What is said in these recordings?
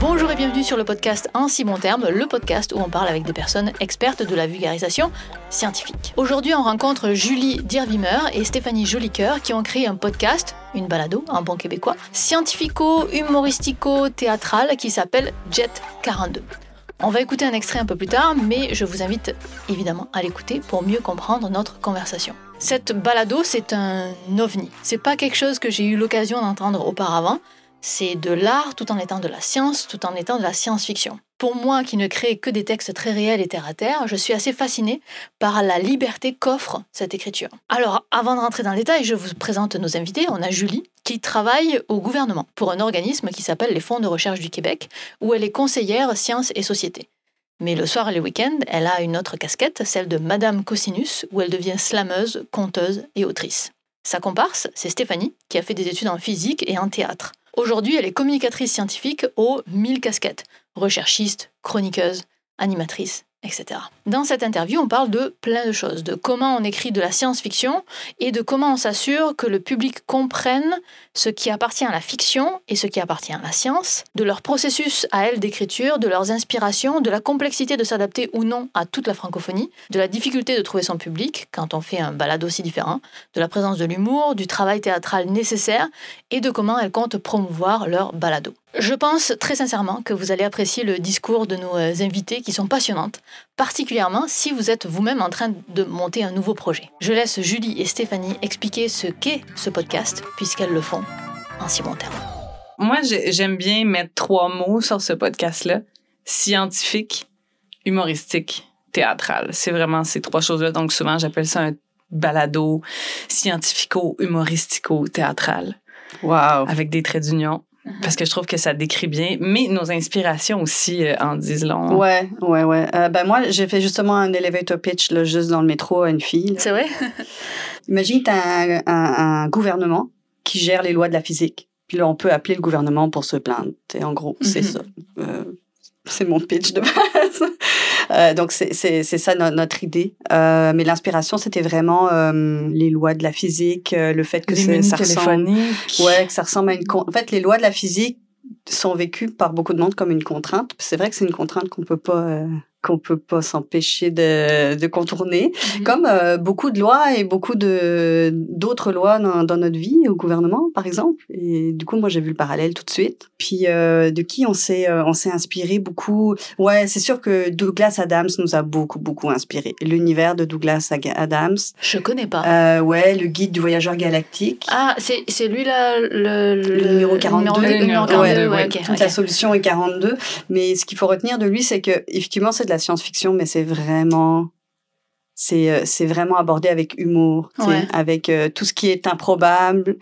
Bonjour et bienvenue sur le podcast En si bon terme, le podcast où on parle avec des personnes expertes de la vulgarisation scientifique. Aujourd'hui, on rencontre Julie Dirvimer et Stéphanie Jolicoeur qui ont créé un podcast, une balado en bon québécois, scientifico-humoristico-théâtral qui s'appelle Jet 42. On va écouter un extrait un peu plus tard, mais je vous invite évidemment à l'écouter pour mieux comprendre notre conversation. Cette balado, c'est un ovni. C'est pas quelque chose que j'ai eu l'occasion d'entendre auparavant. C'est de l'art tout en étant de la science, tout en étant de la science-fiction. Pour moi, qui ne crée que des textes très réels et terre à terre, je suis assez fascinée par la liberté qu'offre cette écriture. Alors, avant de rentrer dans le détail, je vous présente nos invités. On a Julie, qui travaille au gouvernement pour un organisme qui s'appelle les Fonds de recherche du Québec, où elle est conseillère sciences et société. Mais le soir et le week-end, elle a une autre casquette, celle de Madame Cosinus, où elle devient slameuse, conteuse et autrice. Sa comparse, c'est Stéphanie, qui a fait des études en physique et en théâtre. Aujourd'hui, elle est communicatrice scientifique aux 1000 casquettes, recherchiste, chroniqueuse, animatrice, etc. Dans cette interview, on parle de plein de choses, de comment on écrit de la science-fiction et de comment on s'assure que le public comprenne ce qui appartient à la fiction et ce qui appartient à la science, de leur processus à elle d'écriture, de leurs inspirations, de la complexité de s'adapter ou non à toute la francophonie, de la difficulté de trouver son public quand on fait un balade aussi différent, de la présence de l'humour, du travail théâtral nécessaire et de comment elle compte promouvoir leur balado. Je pense très sincèrement que vous allez apprécier le discours de nos euh, invités qui sont passionnantes, particulièrement si vous êtes vous-même en train de monter un nouveau projet. Je laisse Julie et Stéphanie expliquer ce qu'est ce podcast, puisqu'elles le font en si bon terme. Moi, j'aime bien mettre trois mots sur ce podcast-là. Scientifique, humoristique, théâtral. C'est vraiment ces trois choses-là. Donc souvent, j'appelle ça un balado scientifico-humoristico-théâtral. Wow. Avec des traits d'union. Parce que je trouve que ça décrit bien, mais nos inspirations aussi euh, en disent long. Ouais, ouais, ouais. Euh, ben moi, j'ai fait justement un elevator pitch là, juste dans le métro à une fille. C'est vrai? Imagine, tu as un, un, un, gouvernement qui gère les lois de la physique. Puis là, on peut appeler le gouvernement pour se plaindre. Et en gros, c'est Mhm. ça. Euh, c'est mon pitch de base. Euh, donc, c'est c'est- c'est ça no- notre idée. Euh, mais l'inspiration, c'était vraiment euh, les lois de la physique, euh, le fait que ça ressemble... Ouais, que ça ressemble à une... En fait, les lois de la physique sont vécues par beaucoup de monde comme une contrainte. C'est vrai que c'est une contrainte qu'on peut pas... qu'on peut pas s'empêcher de, de contourner, Mhm. comme euh, beaucoup de lois et beaucoup de d'autres lois dans, dans notre vie au gouvernement, par exemple. Et du coup, moi, j'ai vu le parallèle tout de suite. Puis euh, de qui on s'est euh, on s'est inspiré beaucoup. Ouais, c'est sûr que Douglas Adams nous a beaucoup beaucoup inspiré. L'univers de Douglas Adams. Je connais pas. Euh, ouais, le guide du voyageur galactique. Ah, c'est c'est lui là, le, Le numéro 42. Le numéro, Le numéro 42, 42, ouais, ouais. Toute la solution est 42. Mais ce qu'il faut retenir de lui, c'est que, effectivement, c'est de la science-fiction, mais c'est vraiment, c'est, euh, c'est vraiment abordé avec humour, Ouais. avec euh, tout ce qui est improbable.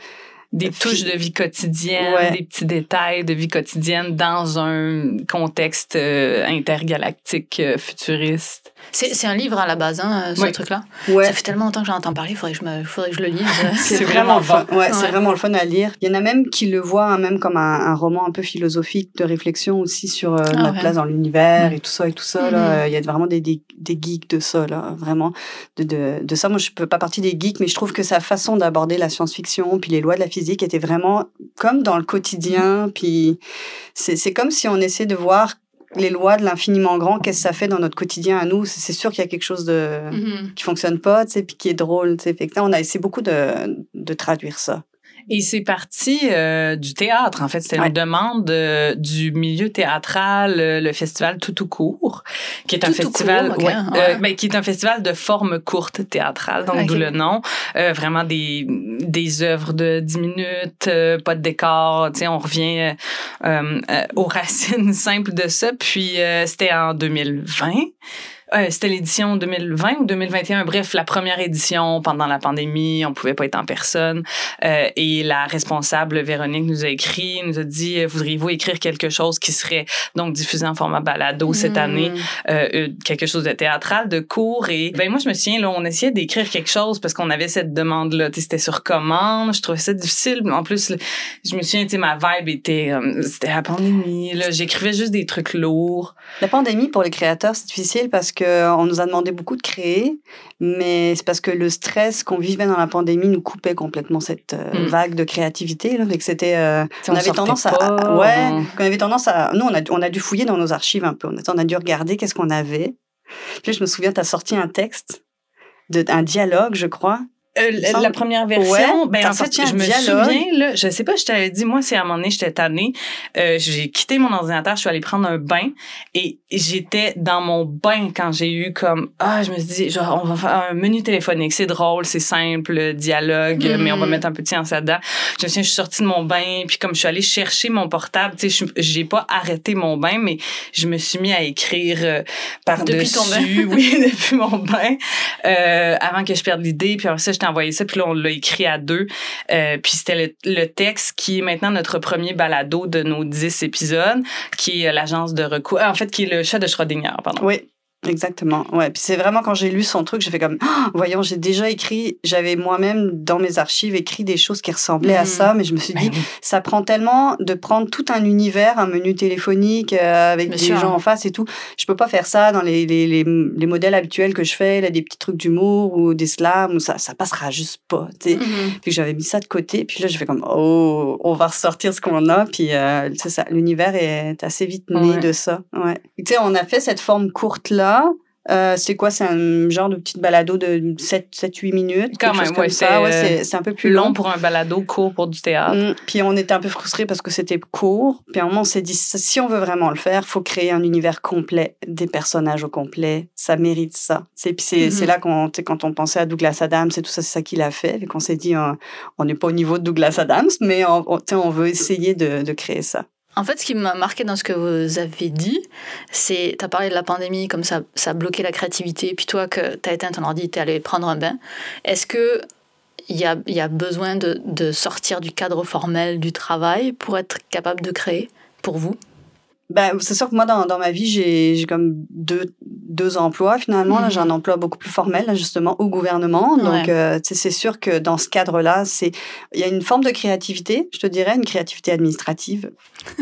Des Fi- touches de vie quotidienne, Ouais. des petits détails de vie quotidienne dans un contexte euh, intergalactique euh, futuriste. C'est un livre à la base, hein, ce Ouais. truc-là. Ouais. Ça fait tellement longtemps que j'en entends parler, il faudrait que je, me, faudrait que je le lise. C'est vraiment, fun. Ouais, c'est vraiment le fun à lire. Il y en a même qui le voient hein, même comme un, un roman un peu philosophique de réflexion aussi sur euh, Ah notre ouais. place dans l'univers et tout ça et tout ça. Là. Mhm. Euh, Il y a vraiment des, des, des geeks de ça, là, vraiment. De, de, de ça, moi, je peux pas partie des geeks, mais je trouve que sa façon d'aborder la science-fiction puis les lois de la physique était vraiment comme dans le quotidien. Puis c'est c'est comme si on essaie de voir les lois de l'infiniment grand, qu'est-ce que ça fait dans notre quotidien à nous? C'est sûr qu'il y a quelque chose de Mhm. qui fonctionne pas, tu sais, puis qui est drôle, tu sais. On a essayé beaucoup de, de traduire ça. Et c'est parti euh, du théâtre, en fait. C'était Ouais. une demande euh, du milieu théâtral, euh, le festival Tout au court, qui est un Tout festival, court, ok, ouais, ouais. ben, qui est un festival de forme courte théâtrale, donc d'où le nom. Euh, vraiment des des œuvres de 10 minutes, euh, pas de décor. Tu sais, on revient aux racines simples de ça. Puis euh, c'était en 2020. Euh, c'était l'édition 2020 ou 2021, bref, la première édition pendant la pandémie, on pouvait pas être en personne. Euh, et la responsable Véronique nous a écrit, nous a dit, euh, voudriez-vous écrire quelque chose qui serait donc diffusé en format balado cette Mm. année, euh, euh, quelque chose de théâtral, de court. Et ben moi je me souviens là, on essayait d'écrire quelque chose parce qu'on avait cette demande là, c'était sur commande. Je trouvais ça difficile. En plus, je me souviens, ma vibe était, euh, c'était la pandémie. Là, j'écrivais juste des trucs lourds. La pandémie, pour les créateurs, c'est difficile parce que on nous a demandé beaucoup de créer, mais c'est parce que le stress qu'on vivait dans la pandémie nous coupait complètement cette euh, Mm. vague de créativité. Là, fait que c'était, euh, T'sais, on, avait tendance à, ouais, on- on avait tendance à, nous on a, on a dû fouiller dans nos archives un peu. On a, on a dû regarder qu'est-ce qu'on avait. Puis je me souviens, tu as sorti un texte, de, un dialogue, je crois. Euh, la- semble- la première version, Ouais, ben en fait, je me dialogue. souviens, là, je sais pas, je t'avais dit, moi, c'est à un moment donné, j'étais tannée. Euh, j'ai quitté mon ordinateur, je suis allée prendre un bain et j'étais dans mon bain quand j'ai eu comme, ah, je me suis dit, genre, on va faire un menu téléphonique, c'est drôle, c'est simple, dialogue, Mhm. mais on va mettre un peu de science là-dedans. Je me souviens, je suis sortie de mon bain, puis comme je suis allée chercher mon portable, tu sais, j'ai pas arrêté mon bain, mais je me suis mis à écrire euh, par-dessus. Oui, depuis mon bain, euh, avant que je perde l'idée. Puis après ça, je t'ai envoyé ça, puis là, on l'a écrit à deux. Euh, puis c'était le, texte qui est maintenant notre premier balado de nos dix épisodes, qui est euh, l'agence de recours. En fait, qui est le chat de Schrödinger, pardon. Oui, exactement. Ouais. Puis c'est vraiment quand j'ai lu son truc, j'ai fait comme, Ah, voyons, j'ai déjà écrit, j'avais moi-même dans mes archives écrit des choses qui ressemblaient à Mhm. ça, mais je me suis dit, Ben oui. ça prend tellement de prendre tout un univers, un menu téléphonique euh, avec des gens en face et tout. Je peux pas faire ça dans les, les, les, les modèles habituels que je fais, là, des petits trucs d'humour ou des slams, ou ça, ça passera juste pas. tu sais. Mhm. Puis j'avais mis ça de côté, puis là, je fais comme, oh, on va ressortir ce qu'on a, puis euh, c'est ça, l'univers est assez vite né Ouais. de ça. Ouais. Tu sais, on a fait cette forme Euh, c'est quoi? C'est un genre de petite balado de 7-8 minutes. Quand quelque chose même, comme ça. c'est, Ouais, c'est, c'est un peu plus long long. pour un balado, court pour du théâtre. Mm. Puis on était un peu frustrés parce que c'était court. Puis à un moment, on s'est dit, si on veut vraiment le faire, faut créer un univers complet, des personnages au complet. Ça mérite ça. C'est, puis c'est, Mhm. là qu'on, quand on pensait à Douglas Adams et tout ça, c'est ça qu'il a fait. Et qu'on s'est dit, euh, on n'est pas au niveau de Douglas Adams, mais on, veut essayer de, de créer ça. En fait, ce qui m'a marqué dans ce que vous avez dit, c'est, tu as parlé de la pandémie, comme ça, ça a bloqué la créativité, puis toi, que tu as éteint ton ordi, tu es allé prendre un bain. Est-ce que il y a, y a besoin de sortir du cadre formel du travail pour être capable de créer pour vous? Ben, c'est sûr que moi, dans, dans ma vie, j'ai, j'ai comme deux, deux emplois finalement. Là, Mhm. j'ai un emploi beaucoup plus formel, là, justement, au gouvernement. Donc, euh, c'est sûr que dans ce cadre-là, c'est, il y a une forme de créativité, je te dirais, une créativité administrative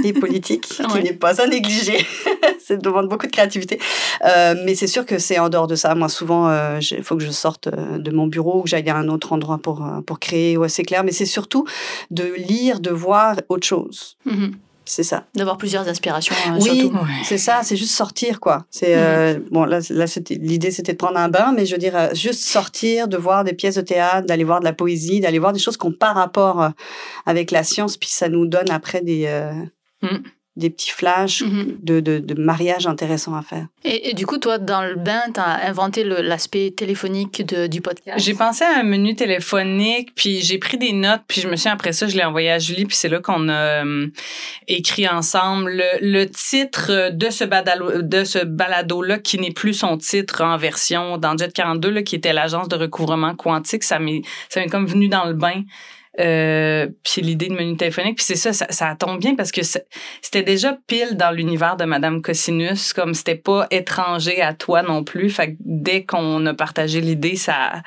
et politique qui Ouais. n'est pas à négliger. ça demande beaucoup de créativité. Euh, mais c'est sûr que c'est en dehors de ça. Moi, souvent, euh, il faut que je sorte euh, de mon bureau, que j'aille à un autre endroit pour, euh, pour créer. Ouais, c'est clair. Mais c'est surtout de lire, de voir autre chose. Mhm. C'est ça. D'avoir plusieurs aspirations, euh, Oui. surtout. Ouais. C'est ça, c'est juste sortir, quoi. C'est euh, bon là, là c'était l'idée, c'était de prendre un bain, mais je veux dire euh, juste sortir, de voir des pièces de théâtre, d'aller voir de la poésie, d'aller voir des choses qui n'ont pas rapport avec la science, puis ça nous donne après des euh, Mm. Des petits flashs Mhm. de, de, de mariage intéressants à faire. Et, et du coup, toi, dans le bain, tu as inventé l'aspect téléphonique de, du podcast? J'ai pensé à un menu téléphonique, puis j'ai pris des notes, puis je me suis après ça, je l'ai envoyé à Julie, puis c'est là qu'on a euh, écrit ensemble le, le titre de ce balado, de ce balado là qui n'est plus son titre en version dans Jet 42 là, qui était l'agence de recouvrement quantique, ça m'est ça m'est comme venu dans le bain. Euh, puis l'idée de menu téléphonique puis c'est ça, ça ça tombe bien parce que c'était déjà pile dans l'univers de Madame Cosinus comme c'était pas étranger à toi non plus fait que dès qu'on a partagé l'idée ça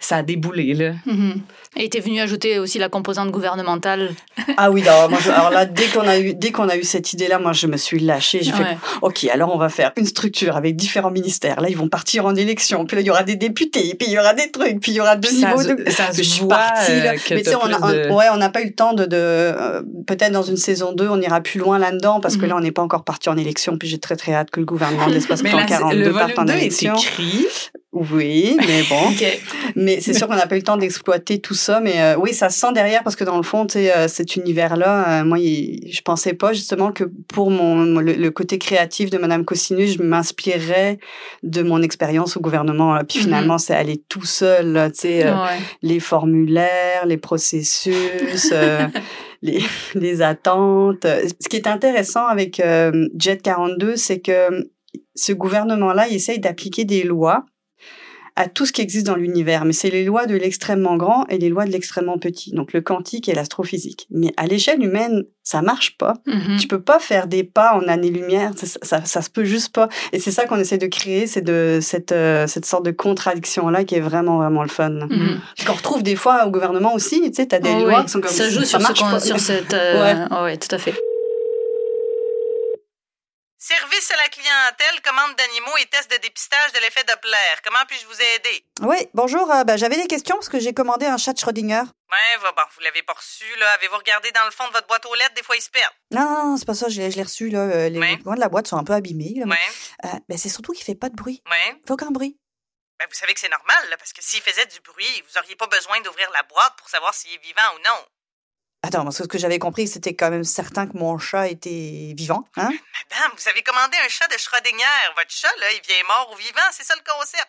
ça a déboulé là Mhm. Et tu es venu ajouter aussi la composante gouvernementale. Ah oui, non, moi, je- alors là, dès qu'on a eu, dès qu'on a eu cette idée-là, moi, je me suis lâchée. J'ai fait, Ouais. ok, alors on va faire une structure avec différents ministères. Là, ils vont partir en élection. Puis là, il y aura des députés. Puis il y aura des trucs. Puis il y aura deux ça, niveaux se- de. ça je se suis voit partie, là. euh, que Mais tu sais, on a, plus de- on- ouais, on n'a pas eu le temps de, de euh, peut-être dans une saison 2, on ira plus loin là-dedans parce que Mhm. là, on n'est pas encore parti en élection. Puis j'ai très très hâte que le gouvernement de l'espace mais plan là, c'est- 42 le parte en volume 2 est élection. écrit Oui, mais bon. Mais c'est sûr qu'on n'a pas eu le temps d'exploiter tout ça. Mais euh, oui, ça se sent derrière parce que dans le fond, tu sais, euh, cet univers-là, euh, moi, il- je pensais pas justement que pour mon le, le côté créatif de Madame Cosinus, je m'inspirerais de mon expérience au gouvernement. là. Puis Mhm. finalement, c'est aller tout seul, là, tu sais, euh, Ouais. les formulaires, les processus. euh, Les, les attentes. Ce qui est intéressant avec euh, Jet 42, c'est que ce gouvernement-là, il essaye d'appliquer des lois à tout ce qui existe dans l'univers. Mais c'est les lois de l'extrêmement grand et les lois de l'extrêmement petit. Donc le quantique et l'astrophysique. Mais à l'échelle humaine, ça marche pas. Mhm. Tu peux pas faire des pas en années-lumière. Ça, ça, ça se peut juste pas. Et c'est ça qu'on essaie de créer, c'est de cette, euh, cette sorte de contradiction-là qui est vraiment, vraiment le fun. Mhm. Qu'on retrouve des fois au gouvernement aussi, tu sais, t'as des Oh, lois ouais. qui sont comme ça joue sur, ce marche pas. sur cette. euh, ouais. tout à fait. Service à la clientèle, commande d'animaux et test de dépistage de l'effet Doppler. Comment puis-je vous aider? Oui, bonjour. euh, ben, J'avais des questions parce que j'ai commandé un chat de Schrödinger. Ouais, bon, vous l'avez pas reçu, là. Avez-vous regardé dans le fond de votre boîte aux lettres? Des fois, ils se perdent. Non, non, non, c'est pas ça. Je l'ai je l'ai reçu. Là. euh, Les Ouais. de la boîte sont un peu abîmés. là, mais- Euh, ben, c'est surtout qu'il fait pas de bruit. ouais. Il fait aucun bruit. Ben, vous savez que c'est normal, là, parce que s'il faisait du bruit, vous auriez pas besoin d'ouvrir la boîte pour savoir s'il est vivant ou non. Attends, parce que ce que j'avais compris, c'était quand même certain que mon chat était vivant. Hein? Madame, vous avez commandé un chat de Schrödinger. Votre chat, là, il vient mort ou vivant, c'est ça le concept.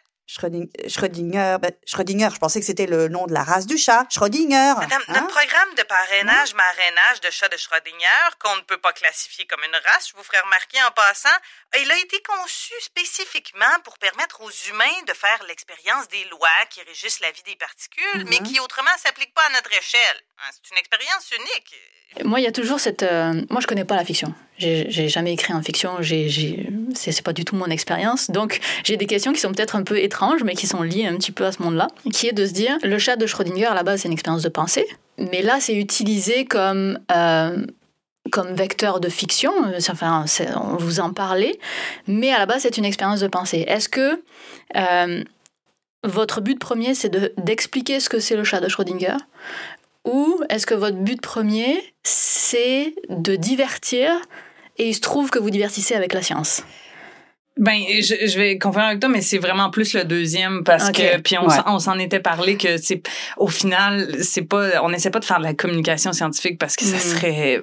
Schrödinger, ben, Schrödinger, je pensais que c'était le nom de la race du chat. Schrödinger. Madame, hein? notre programme de parrainage, marrainage de chat de Schrödinger, qu'on ne peut pas classifier comme une race, je vous ferai remarquer en passant, il a été conçu spécifiquement pour permettre aux humains de faire l'expérience des lois qui régissent la vie des particules, mais Mhm. qui autrement s'appliquent pas à notre échelle. Hein, C'est une expérience unique. Moi, il y a toujours cette. euh, Moi, je connais pas la fiction. J'ai jamais écrit en fiction. C'est pas du tout mon expérience. Donc, j'ai des questions qui sont peut-être un peu étranges, mais qui sont liées un petit peu à ce monde-là. Qui est de se dire, le chat de Schrödinger, à la base, c'est une expérience de pensée. Mais là, c'est utilisé comme. euh, comme vecteur de fiction, Euh, enfin, on vous en parlait, mais à la base, c'est une expérience de pensée. Est-ce que euh, votre but premier, c'est de- d'expliquer ce que c'est le chat de Schrödinger? Ou est-ce que votre but premier, c'est de divertir et il se trouve que vous divertissez avec la science? Ben, je, je vais confirmer avec toi, mais c'est vraiment plus le deuxième parce que puis on, Ouais. s'en- était parlé que c'est au final c'est pas on essaie pas de faire de la communication scientifique parce que ça Mm. serait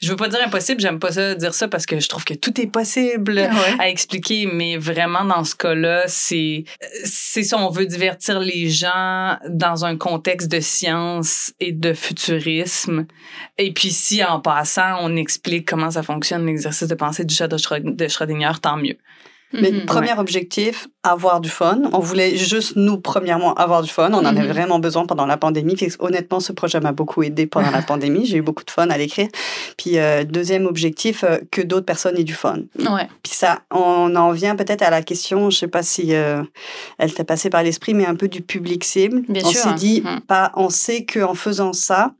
je veux pas dire impossible, j'aime pas ça dire ça parce que je trouve que tout est possible à expliquer, mais vraiment dans ce cas-là, c'est c'est ça, on veut divertir les gens dans un contexte de science et de futurisme. Et puis si en passant, on explique comment ça fonctionne l'exercice de pensée du chat de Schrödinger, tant mieux. Mais Mhm. premier objectif, avoir du fun. On voulait juste, nous, premièrement, avoir du fun. On en avait Mhm. vraiment besoin pendant la pandémie. Honnêtement, ce projet m'a beaucoup aidé pendant la pandémie. J'ai eu beaucoup de fun à l'écrire. Puis, euh, deuxième objectif, euh, que d'autres personnes aient du fun. Ouais. Puis ça, on en vient peut-être à la question, je sais pas si euh, elle t'a passé par l'esprit, mais un peu du public cible. Bien on s'est dit, pas, on sait qu'en faisant ça,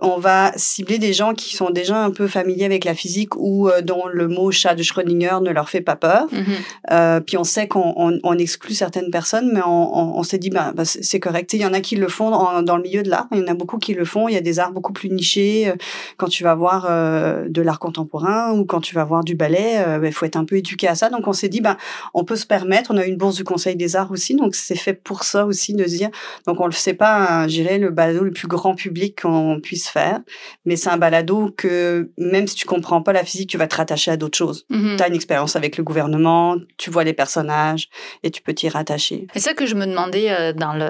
on va cibler des gens qui sont déjà un peu familiers avec la physique ou euh, dont le mot chat de Schrödinger ne leur fait pas peur. Mhm. Euh, puis on sait qu'on on, on exclut certaines personnes, mais on, on, on s'est dit, bah, bah, c'est correct. Il y en a qui le font en- dans le milieu de l'art, il y en a beaucoup qui le font. Il y a des arts beaucoup plus nichés. Euh, Quand tu vas voir euh, de l'art contemporain ou quand tu vas voir du ballet, il faut être un peu éduqué à ça. Donc on s'est dit, bah, on peut se permettre. On a une bourse du Conseil des Arts aussi, donc c'est fait pour ça aussi de se dire. Donc on le sait pas, je dirais, le le plus grand public qu'on puisse faire, mais c'est un balado que même si tu comprends pas la physique, tu vas te rattacher à d'autres choses. Mhm. Tu as une expérience avec le gouvernement, tu vois les personnages et tu peux t'y rattacher. C'est ça que je me demandais euh, dans le.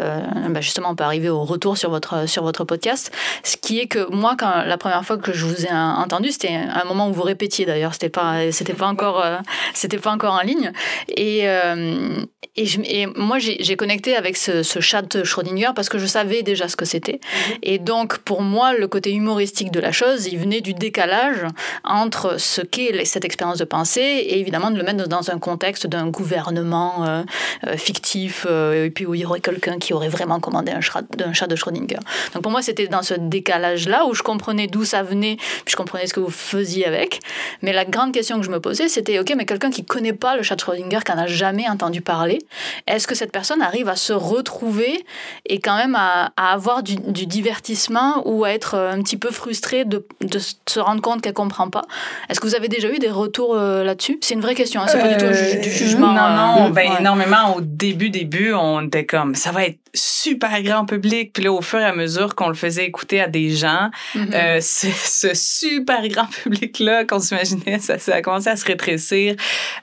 bah, justement, on peut arriver au retour sur votre, sur votre podcast. Ce qui est que moi, quand la première fois que je vous ai entendu, c'était un moment où vous répétiez d'ailleurs. C'était pas, c'était pas encore, euh, c'était pas encore en ligne. Et, euh, et, je- et moi, j'ai connecté avec ce, ce chat de Schrödinger parce que je savais déjà ce que c'était. Et donc, pour moi, le côté humoristique de la chose, il venait du décalage entre ce qu'est cette expérience de pensée et évidemment de le mettre dans un contexte d'un gouvernement euh, euh, fictif euh, et puis où il y aurait quelqu'un qui aurait vraiment commandé un chat, de Schrödinger. Donc pour moi, c'était dans ce décalage-là où je comprenais d'où ça venait, puis je comprenais ce que vous faisiez avec. Mais la grande question que je me posais, c'était ok, mais quelqu'un qui connaît pas le chat de Schrödinger, qui en a jamais entendu parler, est-ce que cette personne arrive à se retrouver et quand même à, avoir du divertissement ou à être euh, un petit peu frustré de, de se rendre compte qu'elle comprend pas Est-ce que vous avez déjà eu des retours euh, là-dessus? C'est une vraie question, hein, c'est pas du tout ju- du jugement. Non, euh, non, ben ouais. énormément au début, début, on était comme, ça va être super grand public. Puis là, au fur et à mesure qu'on le faisait écouter à des gens, Mhm. euh, ce, ce super grand public-là qu'on s'imaginait, ça, ça a commencé à se rétrécir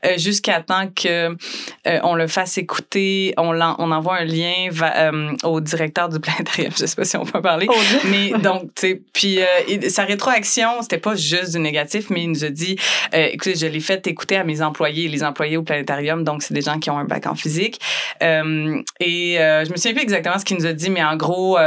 euh, jusqu'à temps que euh, on le fasse écouter, on, on envoie un lien va- euh, au directeur du planétarium. Je sais pas si on peut en parler. Mais donc, puis euh, sa rétroaction, c'était pas juste du négatif, mais il nous a dit, euh, écoutez, je l'ai fait écouter à mes employés, les employés au planétarium, donc c'est des gens qui ont un bac en physique. Euh, et euh, je me souviens plus exactement ce qu'il nous a dit, mais en gros,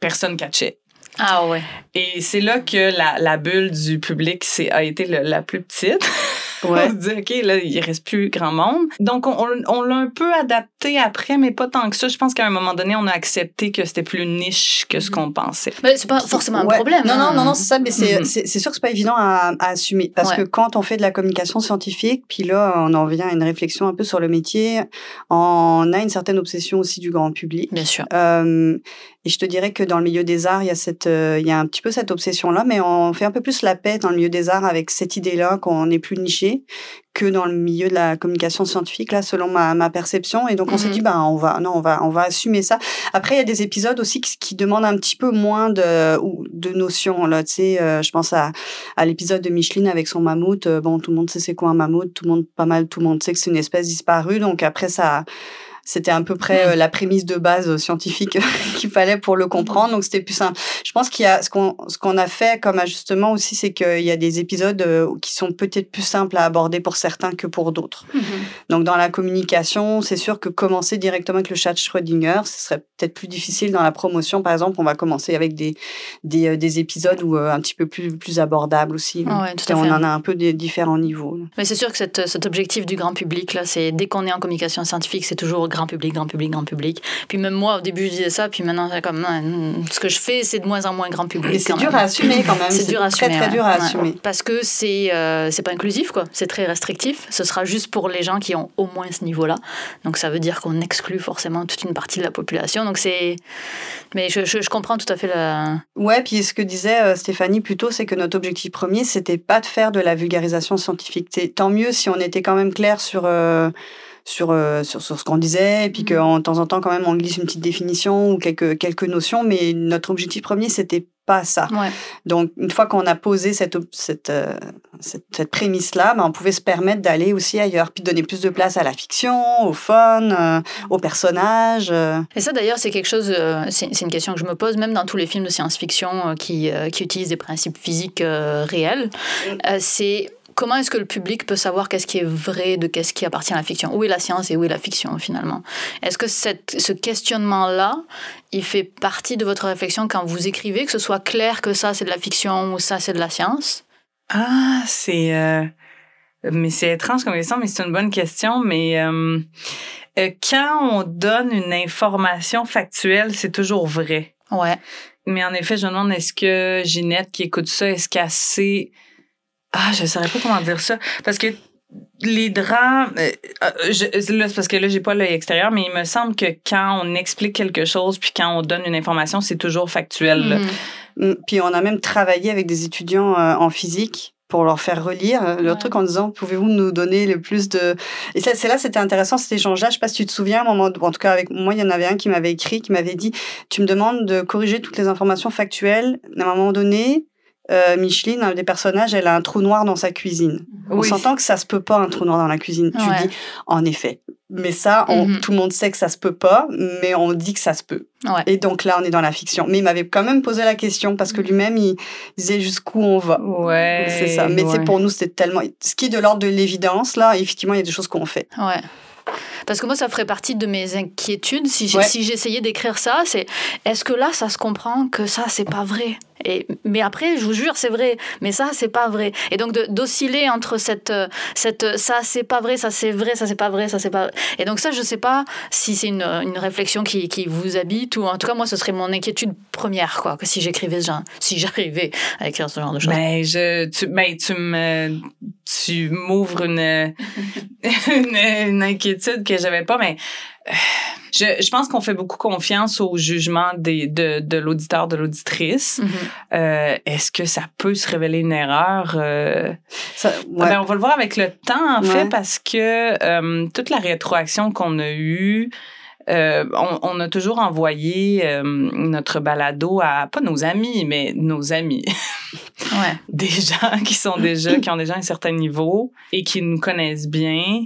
personne catchait. Ah ouais. Et c'est là que la, la bulle du public a été le- la plus petite. Ouais. On se dit, OK, là, il reste plus grand monde. Donc, on, on l'a un peu adapté après, mais pas tant que ça. Je pense qu'à un moment donné, on a accepté que c'était plus niche que ce qu'on pensait. Mais c'est pas forcément un problème. Non, hein. non, non, non, c'est ça, mais c'est, Mhm. c'est, c'est sûr que c'est pas évident à, à assumer. Parce Ouais. que quand on fait de la communication scientifique, puis là, on en vient à une réflexion un peu sur le métier, on a une certaine obsession aussi du grand public. Bien sûr. Euh, et je te dirais que dans le milieu des arts, il y a cette, euh, il y a un petit peu cette obsession-là, mais on fait un peu plus la paix dans le milieu des arts avec cette idée-là qu'on est plus niché que dans le milieu de la communication scientifique, là, selon ma, ma perception. Et donc, on s'est Mhm. dit, ben, on va, non, on va, on va assumer ça. Après, il y a des épisodes aussi qui, qui demandent un petit peu moins de, ou de notions, là. Tu sais, euh, je pense à, à l'épisode de Micheline avec son mammouth. Euh, Bon, tout le monde sait c'est quoi un mammouth. Tout le monde, pas mal, tout le monde sait que c'est une espèce disparue. Donc, après, ça, c'était à peu près euh, la prémisse de base euh, scientifique qu'il fallait pour le comprendre. Donc, c'était plus simple. Je pense qu'il y a, ce qu'on, ce qu'on a fait comme ajustement aussi, c'est qu'il y a des épisodes euh, qui sont peut-être plus simples à aborder pour certains que pour d'autres. Mhm. Donc, dans la communication, c'est sûr que commencer directement avec le chat Schrödinger, ce serait peut-être plus difficile dans la promotion. Par exemple, on va commencer avec des, des, des épisodes où, un petit peu plus, plus abordables aussi. Ouais, tout à on fait. en a un peu des différents niveaux. Mais c'est sûr que cette, cet objectif du grand public, là, c'est dès qu'on est en communication scientifique, c'est toujours grand public, grand public, grand public. Puis même moi, au début, je disais ça, puis maintenant, c'est comme, ce que je fais, c'est de moins en moins grand public. Et c'est dur à assumer quand même. C'est dur à très, assumer. très ouais. dur à assumer. Parce que c'est euh, c'est pas inclusif, quoi. C'est très restrictif. Ce sera juste pour les gens qui ont au moins ce niveau-là. Donc ça veut dire qu'on exclut forcément toute une partie de la population. Donc c'est. Mais je, je, je comprends tout à fait la. Ouais, puis ce que disait euh, Stéphanie plus tôt, c'est que notre objectif premier, c'était pas de faire de la vulgarisation scientifique. Tant mieux si on était quand même clair sur euh, sur, euh, sur sur ce qu'on disait, et puis Mhm. qu'en de temps en temps quand même on glisse une petite définition ou quelques quelques notions, mais notre objectif premier, c'était pas ça. Ouais. Donc une fois qu'on a posé cette euh, cette, cette prémisse là, ben, on pouvait se permettre d'aller aussi ailleurs, puis de donner plus de place à la fiction, au fun, euh, aux personnages. euh. Et ça, d'ailleurs, c'est quelque chose, euh, c'est c'est une question que je me pose, même dans tous les films de science-fiction qui, qui utilisent des principes physiques réels. Euh, c'est comment est-ce que le public peut savoir qu'est-ce qui est vrai de qu'est-ce qui appartient à la fiction? Où est la science et où est la fiction, finalement? Est-ce que cette, ce questionnement-là, il fait partie de votre réflexion quand vous écrivez, que ce soit clair que ça, c'est de la fiction ou ça, c'est de la science? Ah, c'est. euh, Mais c'est étrange comme question, mais c'est une bonne question. Mais euh, euh, quand on donne une information factuelle, c'est toujours vrai. Ouais. Mais en effet, je me demande, est-ce que Ginette qui écoute ça, est-ce qu'elle sait... Ah, je ne saurais pas comment dire ça. Parce que les drames... euh, euh, je- là, c'est parce que là, j'ai pas l'œil extérieur, mais il me semble que quand on explique quelque chose, puis quand on donne une information, c'est toujours factuel. là. Mhm. Mm, Puis on a même travaillé avec des étudiants euh, en physique pour leur faire relire euh, leur Ouais. truc en disant pouvez-vous nous donner le plus de et ça c'est là c'était intéressant cet échange là je sais pas si tu te souviens à un moment en tout cas avec moi il y en avait un qui m'avait écrit qui m'avait dit tu me demandes de corriger toutes les informations factuelles à un moment donné euh, Micheline, un des personnages, elle a un trou noir dans sa cuisine. On s'entend que ça se peut pas un trou noir dans la cuisine. Ouais. Tu dis, en effet. Mais ça, on- Mhm. tout le monde sait que ça se peut pas, mais on dit que ça se peut. Ouais. Et donc là, on est dans la fiction. Mais il m'avait quand même posé la question parce que lui-même, il disait jusqu'où on va. Ouais. C'est ça. Mais ouais. c'est pour nous, c'était tellement. Ce qui est de l'ordre de l'évidence, là, effectivement, il y a des choses qu'on fait. Ouais. Parce que moi, ça ferait partie de mes inquiétudes si j'ai- Ouais. si j'essayais d'écrire ça. C'est est-ce que là, ça se comprend que ça, c'est pas vrai? Mais après, je vous jure, c'est vrai. Mais ça, c'est pas vrai. Et donc, d'osciller entre cette, cette ça, c'est pas vrai, ça, c'est vrai, ça, c'est pas vrai, ça, c'est pas. Et donc, ça, je sais pas si c'est une, une réflexion qui, qui vous habite ou en tout cas, moi, ce serait mon inquiétude première, quoi, que si j'écrivais genre, si j'arrivais à écrire ce genre de choses. Ben, je, tu, ben, tu me, tu m'ouvres une, une, une inquiétude que j'avais pas, mais je, je pense qu'on fait beaucoup confiance au jugement des, de, de l'auditeur, de l'auditrice. Mhm. Euh, Est-ce que ça peut se révéler une erreur? Euh, Ça, ah ouais. ben, on va le voir avec le temps, en Ouais. fait, parce que euh, toute la rétroaction qu'on a eue, euh, on, on a toujours envoyé euh, notre balado à, pas nos amis, mais nos amis. Ouais. des gens qui sont déjà, qui ont déjà un certain niveau et qui nous connaissent bien.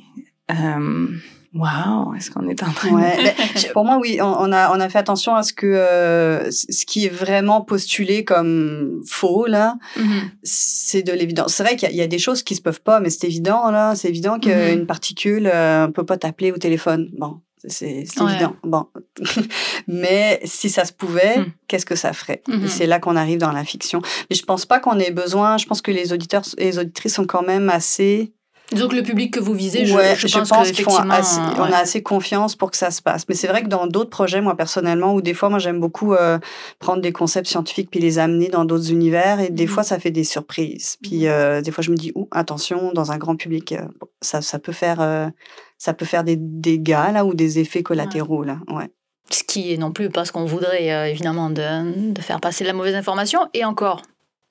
Euh, wow, est-ce qu'on est en train Ouais, de... ben, pour moi, oui, on, on a, on a fait attention à ce que euh, ce qui est vraiment postulé comme faux, là, Mhm. c'est de l'évidence. C'est vrai qu'il y, a- il y a des choses qui se peuvent pas, mais c'est évident, là. C'est évident qu'une Mhm. particule, euh, peut pas t'appeler au téléphone. Bon, c'est c'est Ouais. évident. Bon. mais si ça se pouvait, Mhm. qu'est-ce que ça ferait? Mhm. Et c'est là qu'on arrive dans la fiction. Mais je pense pas qu'on ait besoin, je pense que les auditeurs et les auditrices sont quand même assez Donc le public que vous visez, je, Ouais, je je pense, pense que qu'ils font assez- on a assez confiance pour que ça se passe. Mais c'est vrai que dans d'autres projets, moi personnellement, où des fois, moi j'aime beaucoup euh, prendre des concepts scientifiques puis les amener dans d'autres univers, et des Mhm. fois ça fait des surprises. Puis euh, des fois je me dis, oh, attention, dans un grand public, euh, ça, ça peut faire, ça peut faire des dégâts là ou des effets collatéraux là. Ouais. Ce qui est non plus pas ce qu'on voudrait, évidemment, de, de faire passer de la mauvaise information. Et encore,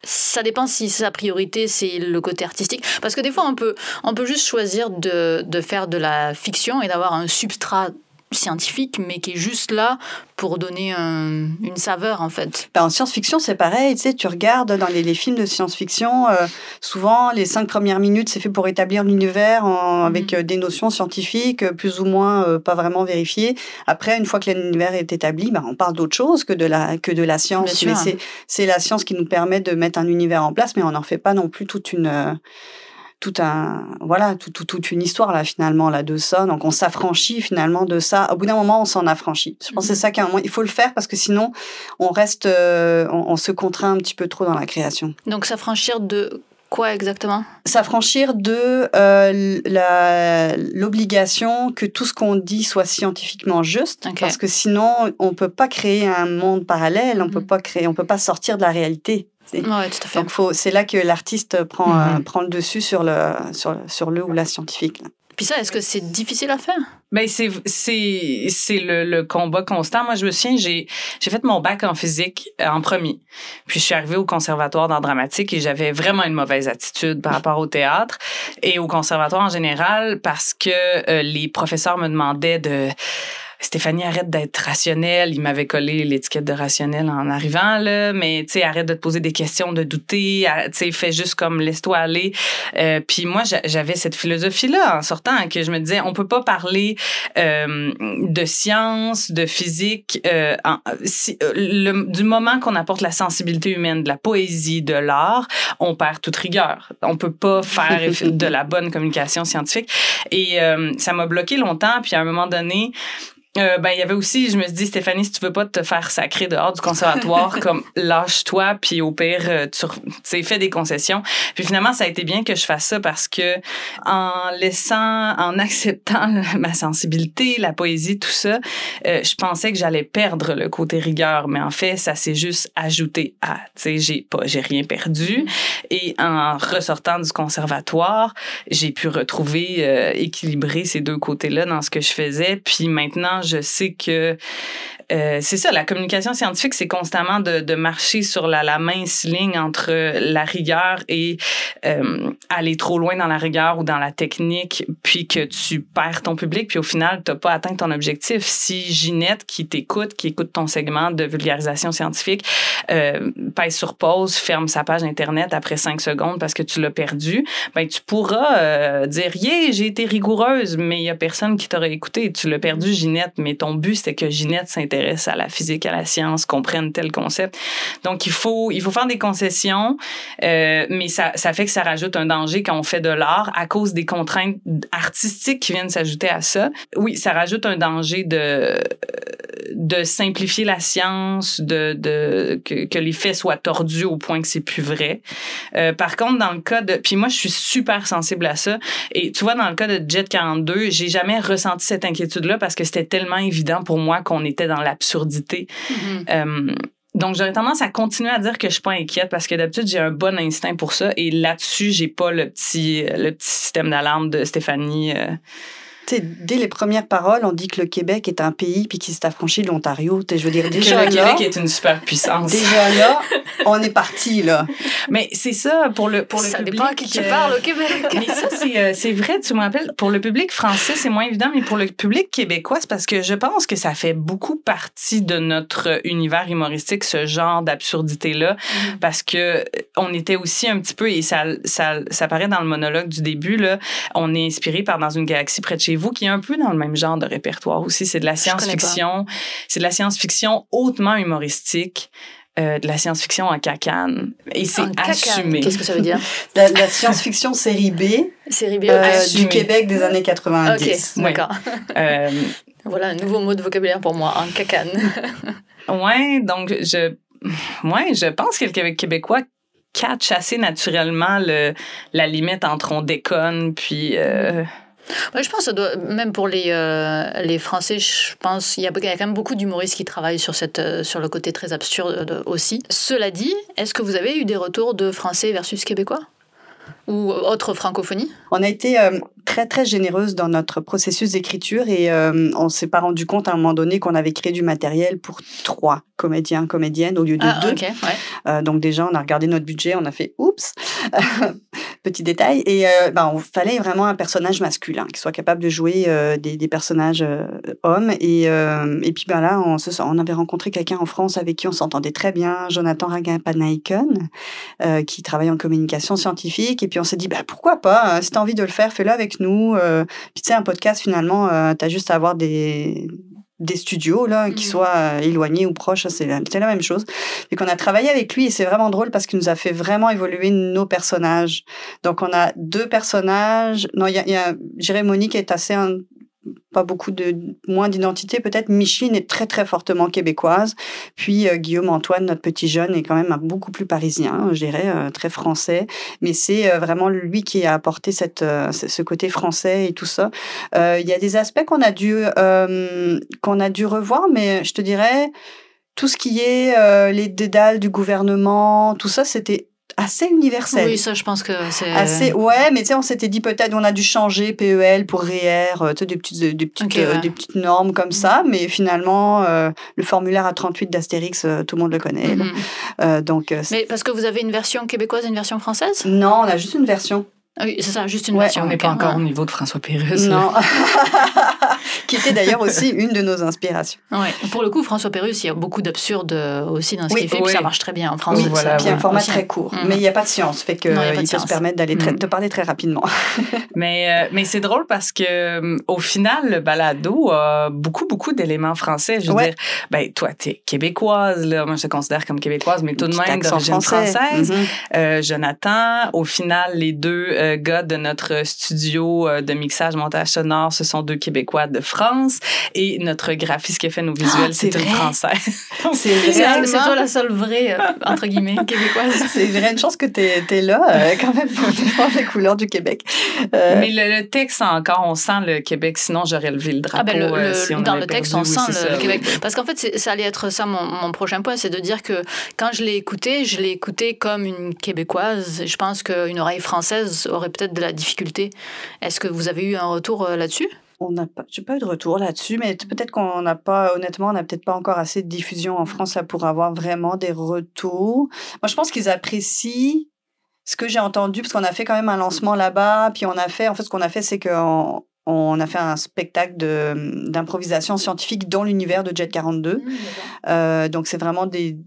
ça dépend si sa priorité, c'est le côté artistique. Parce que des fois, on peut, on peut juste choisir de, de faire de la fiction et d'avoir un substrat scientifique, mais qui est juste là pour donner un- une saveur, en fait. Ben, en science-fiction, c'est pareil. Tu sais, tu regardes dans les, les films de science-fiction, euh, souvent les cinq premières minutes, c'est fait pour établir l'univers en- avec Mhm. euh, des notions scientifiques euh, plus ou moins euh, pas vraiment vérifiées. Après, une fois que l'univers est établi, ben, on parle d'autre chose que de la que de la science. Bien Mais c'est c'est la science qui nous permet de mettre un univers en place, mais on n'en fait pas non plus toute une euh, tout un voilà tout, tout- toute une histoire là finalement là de ça. Donc on s'affranchit finalement de ça. Au bout d'un moment on s'en affranchit. Je pense que c'est ça qu'à un moment il faut le faire parce que sinon on reste euh, on, on se contraint un petit peu trop dans la création. Donc s'affranchir de quoi exactement? S'affranchir de euh, l'obligation que tout ce qu'on dit soit scientifiquement juste parce que sinon on peut pas créer un monde parallèle on peut Mhm. pas créer on peut pas sortir de la réalité. Ouais, tout à fait. donc faut c'est là que l'artiste prend euh, Mhm. prend le dessus sur le sur, sur le ou la scientifique là. Puis ça, est-ce que c'est difficile à faire? Ben c'est c'est c'est le, le combat constant. Moi je me souviens j'ai j'ai fait mon bac en physique euh, en premier. Puis je suis arrivée au conservatoire d'art dramatique et j'avais vraiment une mauvaise attitude par rapport au théâtre et au conservatoire en général parce que euh, les professeurs me demandaient de Stéphanie, arrête d'être rationnelle. Il m'avait collé l'étiquette de rationnelle en arrivant, là. Mais, tu sais, arrête de te poser des questions, de douter. Ah, Tu sais, fais juste comme laisse-toi aller. Euh, puis moi, j'a- j'avais cette philosophie-là en sortant que je me disais, on peut pas parler euh, de science, de physique, euh, en- si- euh, le- du moment qu'on apporte la sensibilité humaine, de la poésie, de l'art, on perd toute rigueur. On peut pas faire de la bonne communication scientifique. Et euh, ça m'a bloqué longtemps. Puis à un moment donné, euh, ben il y avait aussi je me suis dit Stéphanie si tu veux pas te faire sacrer dehors du conservatoire comme lâche-toi puis au pire euh, tu sais fais des concessions. Puis finalement ça a été bien que je fasse ça parce que en laissant en acceptant ma sensibilité la poésie tout ça euh, je pensais que j'allais perdre le côté rigueur. Mais en fait ça s'est juste ajouté à tu sais j'ai pas j'ai rien perdu. Et en ressortant du conservatoire j'ai pu retrouver euh, équilibrer ces deux côtés-là dans ce que je faisais. Puis maintenant, je sais que euh, c'est ça, la communication scientifique, c'est constamment de, marcher sur la, la mince ligne entre la rigueur et euh, aller trop loin dans la rigueur ou dans la technique, puis que tu perds ton public, puis au final, tu n'as pas atteint ton objectif. Si Ginette, qui t'écoute, qui écoute ton segment de vulgarisation scientifique, euh, pèse sur pause, ferme sa page Internet après cinq secondes parce que tu l'as perdu, ben tu pourras euh, dire yeah j'ai été rigoureuse mais il y a personne qui t'aurait écouté tu l'as perdu Ginette mais ton but c'était que Ginette s'intéresse à la physique à la science comprenne tel concept donc il faut il faut faire des concessions euh, mais ça ça fait que ça rajoute un danger quand on fait de l'art à cause des contraintes artistiques qui viennent s'ajouter à ça oui ça rajoute un danger de de simplifier la science, de, de que, que les faits soient tordus au point que c'est plus vrai. Euh, par contre, dans le cas de, puis moi je suis super sensible à ça. Et tu vois, dans le cas de Jet 42, j'ai jamais ressenti cette inquiétude-là parce que c'était tellement évident pour moi qu'on était dans l'absurdité. Euh, donc, j'aurais tendance à continuer à dire que je suis pas inquiète parce que d'habitude, j'ai un bon instinct pour ça. Et là-dessus, j'ai pas le petit, le petit système d'alarme de Stéphanie. euh, dès les premières paroles, on dit que le Québec est un pays puis qu'il s'est affranchi de l'Ontario. Je veux dire, que déjà le là, Québec est une superpuissance. déjà là, on est parti là. Mais c'est ça pour le pour le Ça public. dépend à qui tu euh, parles au Québec. Mais ça, c'est, euh, c'est vrai, tu me rappelles, pour le public français, c'est moins évident, mais pour le public québécois, c'est parce que je pense que ça fait beaucoup partie de notre univers humoristique, ce genre d'absurdité-là, parce que euh, on était aussi un petit peu, et ça, ça, ça paraît dans le monologue du début, là, on est inspiré par Dans une galaxie près de chez vous, qui est un peu dans le même genre de répertoire aussi. C'est de la science-fiction, c'est de la science-fiction hautement humoristique. euh, de la science-fiction en cacane. Et c'est assumé. Qu'est-ce que ça veut dire? La, la science-fiction série B Série B. euh, ok. Du Québec des années Ok, 90. Ouais. d'accord. Euh, Voilà un nouveau mot de vocabulaire pour moi, un cacane. Ouais, donc je, ouais, je pense que le Québec québécois catch assez naturellement le, la limite entre on déconne puis. Euh, je pense même pour les, euh, les Français, je pense qu'il y, a quand même beaucoup d'humoristes qui travaillent sur, cette, euh, sur le côté très absurde aussi. Cela dit, est-ce que vous avez eu des retours de Français versus Québécois? Ou autre francophonie? On a été euh, très très généreuse dans notre processus d'écriture et euh, on s'est pas rendu compte à un moment donné qu'on avait créé du matériel pour trois comédiens comédiennes au lieu de ah, deux. ouais. Euh, donc déjà on a regardé notre budget, on a fait oups, petit détail et euh, ben, on fallait vraiment un personnage masculin qui soit capable de jouer des, des personnages hommes et et puis ben là on se on avait rencontré quelqu'un en France avec qui on s'entendait très bien, Jonathan Ragapanaikon euh, qui travaille en communication scientifique et puis on s'est dit bah pourquoi pas hein, si t'as envie de le faire fais-le avec nous euh, puis tu sais un podcast finalement euh, t'as juste à avoir des des studios là qui Mhm. soient euh, éloignés ou proches c'est la, c'est la même chose. Et qu'on a travaillé avec lui et c'est vraiment drôle parce qu'il nous a fait vraiment évoluer nos personnages. Donc on a deux personnages. Non il y a, y a Monique est assez un- pas beaucoup de moins d'identité peut-être. Micheline est très très fortement québécoise. Puis euh, Guillaume Antoine notre petit jeune est quand même beaucoup plus parisien je dirais euh, très français. Mais c'est euh, vraiment lui qui a apporté cette ce côté français et tout ça. Il y a des aspects qu'on a dû qu'on a dû revoir mais je te dirais tout ce qui est les dédales du gouvernement tout ça c'était assez universel Oui, ça, je pense que c'est. Assez, ouais, mais tu sais, on s'était dit peut-être on a dû changer PEL pour REER, euh, tu sais, des petites, des petites, euh, ouais. des petites normes comme ça, mais finalement, euh, le formulaire A38 d'Astérix, euh, tout le monde le connaît. Mhm. Euh, donc, euh, Mais parce que vous avez une version québécoise et une version française? Non, on a juste une version. Ah Oui, c'est ça, juste une Ouais, version. on n'est pas encore ouais. au niveau de François Pérus. Non. qui était d'ailleurs aussi une de nos inspirations. Ouais. Pour le coup, François Pérus, il y a beaucoup d'absurde euh, aussi dans ce Oui, qu'il fait, oui. puis ça marche très bien en France. Oui, voilà, Puis un format aussi. très court, Mhm. mais il n'y a pas de science, fait que Non, il y a euh, pas de il peut se permettre d'aller Mhm. de parler très rapidement. Mais, euh, mais c'est drôle parce que euh, au final, le balado a beaucoup, beaucoup d'éléments français. Je veux Ouais. dire, ben, toi, t'es québécoise, là. Moi, je te considère comme québécoise, mais tout de même d'origine français. française. Mhm. Euh, Jonathan, au final, les deux euh, gars de notre studio euh, de mixage, montage sonore, ce sont deux Québécois de France. Et notre graphiste qui a fait nos visuels, Ah, c'est c'est une? Française. C'est C'est vraiment- c'est toi la seule vraie, euh, entre guillemets, québécoise. C'est vrai, une chance que tu es, là, euh, quand même, pour défendre les couleurs du Québec. Euh, Mais le, le texte, encore, on sent le Québec. Sinon, j'aurais levé le drapeau. Ah ben le, le- si on dans le texte, perdu. on sent le, ça, le Québec. oui. Parce qu'en fait, ça allait être ça mon, mon prochain point, c'est de dire que quand je l'ai écouté, je l'ai écouté comme une québécoise. Je pense qu'une oreille française aurait peut-être de la difficulté. Est-ce que vous avez eu un retour là-dessus? On n'a pas, j'ai pas eu de retour là-dessus, mais peut-être qu'on n'a pas, honnêtement, on n'a peut-être pas encore assez de diffusion en France là, pour avoir vraiment des retours. Moi, je pense qu'ils apprécient ce que j'ai entendu, parce qu'on a fait quand même un lancement là-bas, puis on a fait, en fait, ce qu'on a fait, c'est qu'on on a fait un spectacle de, d'improvisation scientifique dans l'univers de Jet 42. Euh, donc, c'est vraiment des,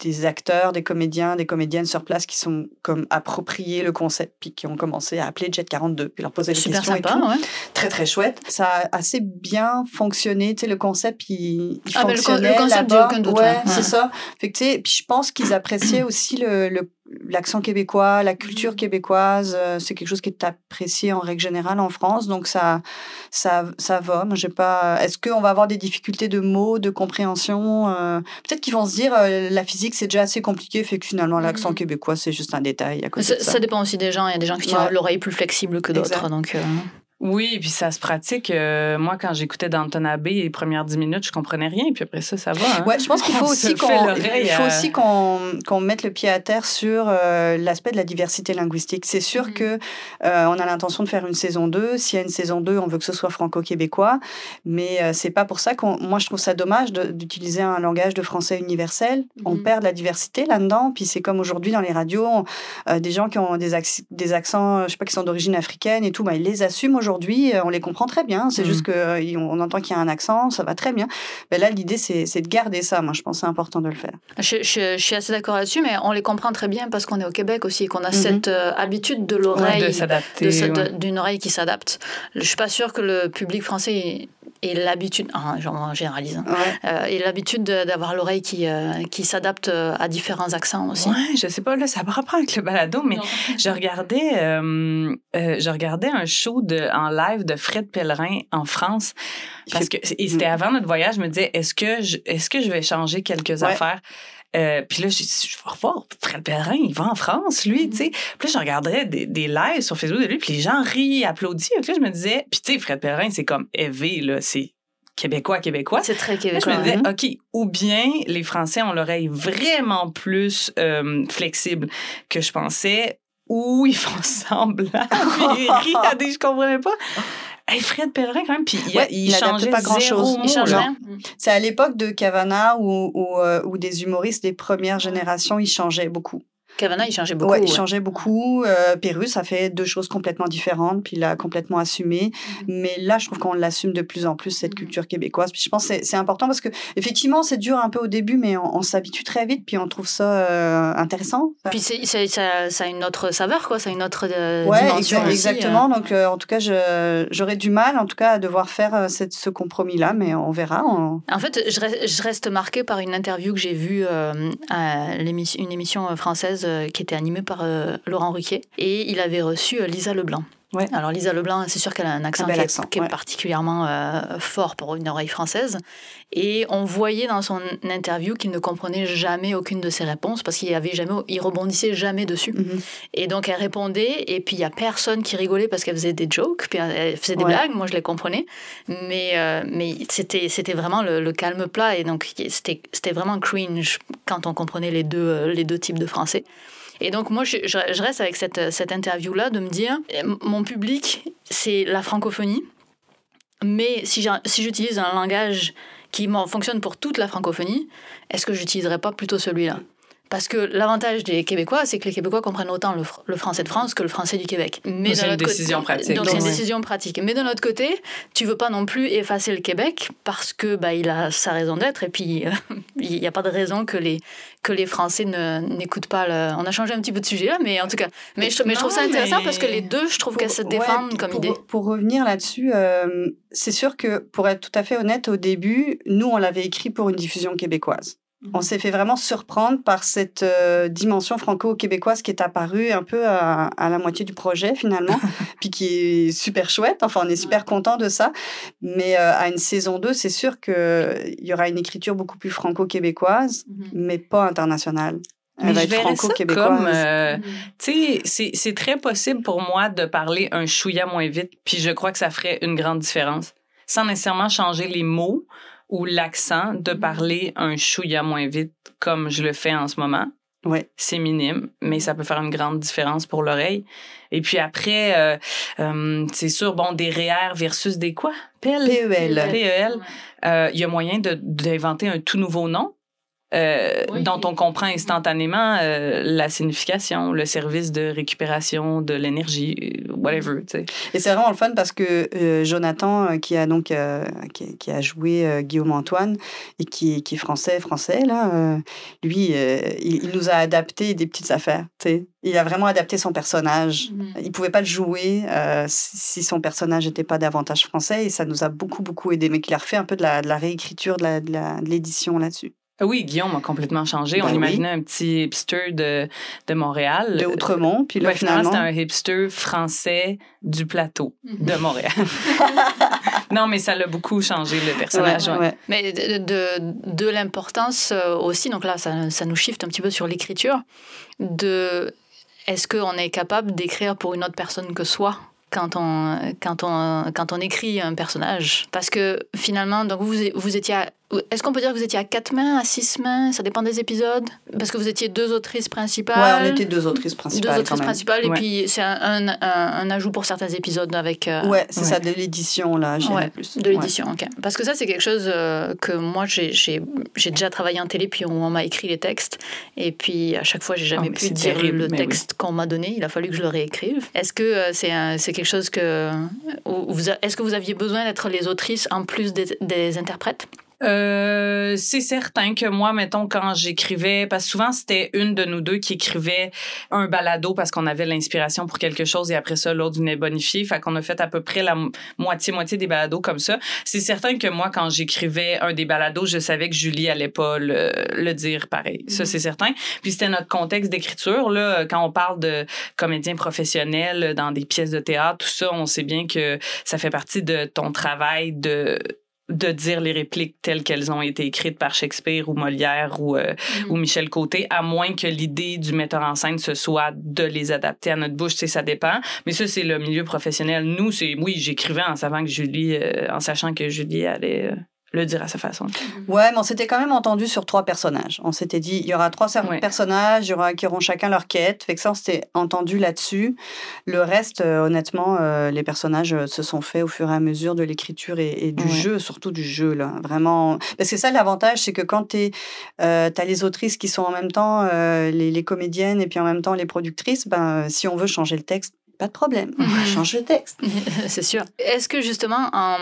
des acteurs, des comédiens, des comédiennes sur place qui sont comme appropriés le concept, puis qui ont commencé à appeler Jet 42, puis leur poser des questions et sympa, tout ouais. très très chouette. Ça a assez bien fonctionné, tu sais, le concept, il, il Ah, ben, le con- le fonctionnait concept, aucun doute, Ouais, ouais. c'est ça. Fait que, tu sais, puis je pense qu'ils appréciaient aussi le, le- l'accent québécois, la culture québécoise. euh, C'est quelque chose qui est apprécié en règle générale en France, donc ça, ça, ça va. J'ai pas. Est-ce qu'on va avoir des difficultés de mots, de compréhension euh, Peut-être qu'ils vont se dire, euh, la physique c'est déjà assez compliqué, fait que finalement l'accent Mhm. québécois c'est juste un détail à côté Ça, de ça. ça dépend aussi des gens. Il y a des gens qui Ouais. ont l'oreille plus flexible que d'autres. Donc, Oui, puis ça se pratique. Euh, moi, quand j'écoutais Downton Abbey, les premières dix minutes, je comprenais rien, puis après ça, ça va. hein. Ouais, je pense qu'il faut On aussi qu'on faut aussi qu'on mette le pied à terre sur euh, l'aspect de la diversité linguistique. C'est sûr Mhm. que euh, on a l'intention de faire une saison 2. S'il y a une saison 2, on veut que ce soit franco-québécois, mais euh, c'est pas pour ça qu'on moi je trouve ça dommage d'utiliser un langage de français universel. On Mhm. perd de la diversité là-dedans, puis c'est comme aujourd'hui dans les radios, on- euh, des gens qui ont des accents, je sais pas qui sont d'origine africaine et tout, bah, ils les assument aujourd'hui, euh, on les comprend très bien, c'est Mhm. juste que euh, y- on entend qu'il y a un accent, ça va très bien. Ben là, l'idée, c'est de garder ça. Moi, je pense que c'est important de le faire. je, je- je suis assez d'accord là-dessus, mais on les comprend très bien parce qu'on est au Québec aussi et qu'on a Mhm. cette euh, habitude de l'oreille. ouais. d'une oreille qui s'adapte. Je suis pas sûre que le public français ait l'habitude, ah, j'en généralise, hein, Ouais. euh, ait l'habitude de- d'avoir l'oreille qui, euh, qui s'adapte euh, à différents accents aussi. Ouais, je sais pas, là, ça me rapport avec le balado, mais je regardais, euh, euh, je regardais un show de, en live de Fred Pellerin en France. Parce que et c'était avant notre voyage, je me disais, est-ce que je, est-ce que je vais changer quelques Ouais. affaires? Euh, puis là, j'ai dit, je vais revoir Fred Pellerin, il va en France, lui, tu sais. Puis là, je regardais des, des lives sur Facebook de lui, puis les gens rient, applaudissent. Puis là, je me disais, puis tu sais, Fred Pellerin, c'est comme élevé, là, c'est québécois, québécois. C'est très Là, je québécois. me disais. OK, ou bien les Français ont l'oreille vraiment plus euh, flexible que je pensais, ou ils font semblant, puis ils rient à des je comprenais pas. Hey, Fred Pellerin, quand même, puis il, Ouais, il il changeait pas grand-chose. rien. C'est à l'époque de Cavana où, où, euh, où des humoristes des premières générations, ils changeaient beaucoup. Cavana, il changeait beaucoup. ouais, il changeait beaucoup. Euh, Pérus a fait deux choses complètement différentes, puis il a complètement assumé. Mais là, je trouve qu'on l'assume de plus en plus, cette Mhm. culture québécoise. Puis je pense que c'est- c'est important parce que, effectivement, c'est dur un peu au début, mais on, on s'habitue très vite, puis on trouve ça euh, intéressant. Puis c'est, c'est- ça, ça a une autre saveur, quoi. Ça a une autre euh, Ouais, dimension exa- aussi, exactement. Donc, euh, en tout cas, je- j'aurais du mal, en tout cas, à devoir faire euh, cette, ce compromis-là, mais on verra. on- En fait, je reste, je reste marquée par une interview que j'ai vue euh, à une émission française euh, qui était animée par euh, Laurent Ruquier. Et il avait reçu euh, Lisa Leblanc. Ouais. Alors Lisa Leblanc, c'est sûr qu'elle a un accent, qui est, particulièrement euh, fort pour une oreille française. Et on voyait dans son interview qu'il ne comprenait jamais aucune de ses réponses parce qu'il avait jamais, il rebondissait jamais dessus. Mhm. Et donc elle répondait, et puis il y a personne qui rigolait parce qu'elle faisait des jokes, puis elle faisait des Ouais. blagues, moi je les comprenais, mais, euh, mais c'était, c'était vraiment le, le calme plat, et donc c'était, c'était vraiment cringe quand on comprenait les deux, euh, les deux types de français. Et donc moi je, reste avec cette, cette interview-là de me dire, euh, mon public, c'est la francophonie, mais si, j'ai- si j'utilise un langage qui fonctionne pour toute la francophonie, est-ce que j'utiliserais pas plutôt celui-là? Parce que l'avantage des Québécois, c'est que les Québécois comprennent autant le, fr- le français de France que le français du Québec. Mais C'est une décision pratique. Donc c'est une Ouais. décision pratique. Mais d'un autre côté, tu veux pas non plus effacer le Québec parce que bah, il a sa raison d'être et puis euh, il n'y a pas de raison que les que les Français ne n'écoutent pas. Le... On a changé un petit peu de sujet là, mais en tout cas, mais je, mais je trouve ça intéressant mais- parce que les deux, je trouve qu'elles se défendent comme pour, idée. Pour revenir là-dessus, euh, c'est sûr que pour être tout à fait honnête, au début, nous, on l'avait écrit pour une diffusion québécoise. Mhm. On s'est fait vraiment surprendre par cette euh, dimension franco-québécoise qui est apparue un peu à, à la moitié du projet finalement, puis qui est super chouette. Enfin, on est super content de ça. Mais euh, à une saison 2, c'est sûr qu'il y aura une écriture beaucoup plus franco-québécoise, mais pas internationale. Elle Mais va je être verrais ça comme, euh, tu sais, c'est- c'est très possible pour moi de parler un chouïa moins vite, puis je crois que ça ferait une grande différence. Sans nécessairement changer les mots ou l'accent, de parler un chouïa moins vite comme je le fais en ce moment. Ouais. C'est minime, mais ça peut faire une grande différence pour l'oreille. Et puis après, euh, euh, c'est sûr, bon, des REER versus des quoi? PEL? PEL. PEL. Euh, Il y a moyen de- d'inventer un tout nouveau nom euh, Oui. dont on comprend instantanément euh, la signification, le service de récupération de l'énergie, euh, whatever. tu sais. Et c'est vraiment le fun parce que euh, Jonathan, euh, qui a donc euh, qui, qui a joué euh, Guillaume Antoine et qui, qui est français, français là, euh, lui, euh, il, il nous a adapté des petites affaires. tu sais. Il a vraiment adapté son personnage. Il pouvait pas le jouer euh, si si son personnage n'était pas davantage français et ça nous a beaucoup beaucoup aidé. Mais qu'il a refait un peu de la, de la réécriture, de la- de la- de l'édition là-dessus. Ah Oui, Guillaume a complètement changé. Ben on oui. imaginait un petit hipster de, de Montréal. De Outremont, puis là Ben, finalement, finalement. c'était un hipster français du plateau de Montréal. non, mais ça l'a beaucoup changé, le personnage. Ouais, ouais. ouais. Mais de, de, de l'importance euh, aussi, donc là, ça, ça nous shift un petit peu sur l'écriture, de est-ce qu'on est capable d'écrire pour une autre personne que soi quand on, quand on, quand on écrit un personnage? Parce que finalement, donc vous, vous étiez à- Est-ce qu'on peut dire que vous étiez à quatre mains, à six mains? Ça dépend des épisodes Parce que vous étiez deux autrices principales. Ouais, on était deux autrices deux principales quand autrices même. principales, et Ouais. puis c'est un, un, un- un ajout pour certains épisodes avec. euh, Ouais, c'est Ouais. ça, de l'édition là, j'ai Ouais, plus. de l'édition, ok. Parce que ça, c'est quelque chose euh, que moi, j'ai déjà travaillé en télé, puis on, on m'a écrit les textes. Et puis, à chaque fois, j'ai jamais Oh, mais pu dire terrible, le oui. texte qu'on m'a donné. Il a fallu que je le réécrive. Est-ce que euh, c'est quelque chose que. a- Est-ce que vous aviez besoin d'être les autrices en plus des, des interprètes? Euh, c'est certain que moi, mettons, quand j'écrivais, parce que souvent c'était une de nous deux qui écrivait un balado parce qu'on avait l'inspiration pour quelque chose et après ça, l'autre venait bonifier. Fait qu'on a fait à peu près la mo- moitié-moitié des balados comme ça. C'est certain que moi, quand j'écrivais un des balados, je savais que Julie allait pas le, le dire pareil. Ça, Mhm. c'est certain. Puis c'était notre contexte d'écriture, là. Quand on parle de comédiens professionnels dans des pièces de théâtre, tout ça, on sait bien que ça fait partie de ton travail de de dire les répliques telles qu'elles ont été écrites par Shakespeare ou Molière ou, euh, Mhm. ou Michel Côté, à moins que l'idée du metteur en scène ce soit de les adapter à notre bouche, sais, ça dépend. Mais ça, c'est le milieu professionnel. Nous, c'est, oui, j'écrivais en savant que Julie, euh, en sachant que Julie allait euh, le dire à sa façon. Ouais, mais on s'était quand même entendu sur trois personnages. On s'était dit, il y aura trois Ouais. personnages, il y aura qui auront chacun leur quête. Fait que ça, on s'était entendu là-dessus. Le reste, euh, honnêtement, euh, les personnages euh, se sont faits au fur et à mesure de l'écriture et, et du Ouais. jeu, surtout du jeu, là. Vraiment. Parce que ça, l'avantage, c'est que quand tu euh, as les autrices qui sont en même temps euh, les, les comédiennes et puis en même temps les productrices, ben, si on veut changer le texte, pas de problème. On Mhm. change le texte. C'est sûr. Est-ce que justement, en-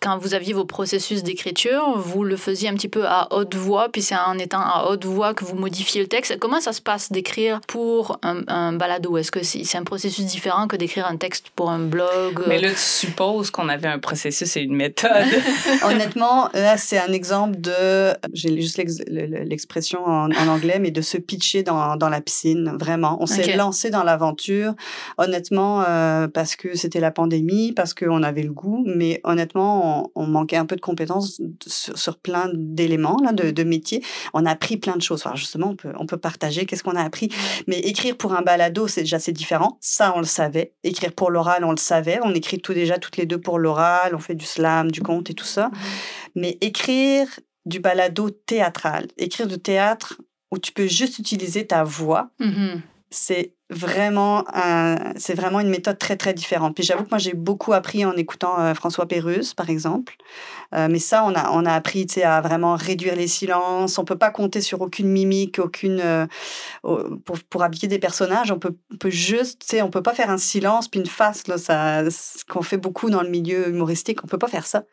quand vous aviez vos processus d'écriture, vous le faisiez un petit peu à haute voix, puis c'est en étant à haute voix que vous modifiez le texte? Comment ça se passe d'écrire pour un, un balado? Est-ce que c'est c'est un processus différent que d'écrire un texte pour un blog? Mais là, tu supposes qu'on avait un processus et une méthode. Honnêtement, là, c'est un exemple de, j'ai juste l'ex- le- le- l'expression en, en anglais, mais de se pitcher dans, dans la piscine, vraiment. On s'est lancé dans l'aventure, honnêtement, euh, parce que c'était la pandémie, parce qu'on avait le goût, mais honnêtement, on, on manquait un peu de compétences sur, sur plein d'éléments, là, de, de métiers. On a appris plein de choses. Enfin, justement, on peut, on peut partager qu'est-ce qu'on a appris. Mais écrire pour un balado, c'est déjà c'est différent. Ça, on le savait. Écrire pour l'oral, on le savait. On écrit tout déjà toutes les deux pour l'oral. On fait du slam, du conte et tout ça. Mais écrire du balado théâtral, écrire du théâtre où tu peux juste utiliser ta voix, Mhm. c'est vraiment un- c'est vraiment une méthode très très différente. Puis j'avoue que moi j'ai beaucoup appris en écoutant euh, François Pérusse par exemple. Euh, mais ça on a on a appris tu sais à vraiment réduire les silences. On peut pas compter sur aucune mimique, aucune euh, au- pour pour habiller des personnages. On peut on peut juste tu sais on peut pas faire un silence puis une face là ça ce qu'on fait beaucoup dans le milieu humoristique. On peut pas faire ça.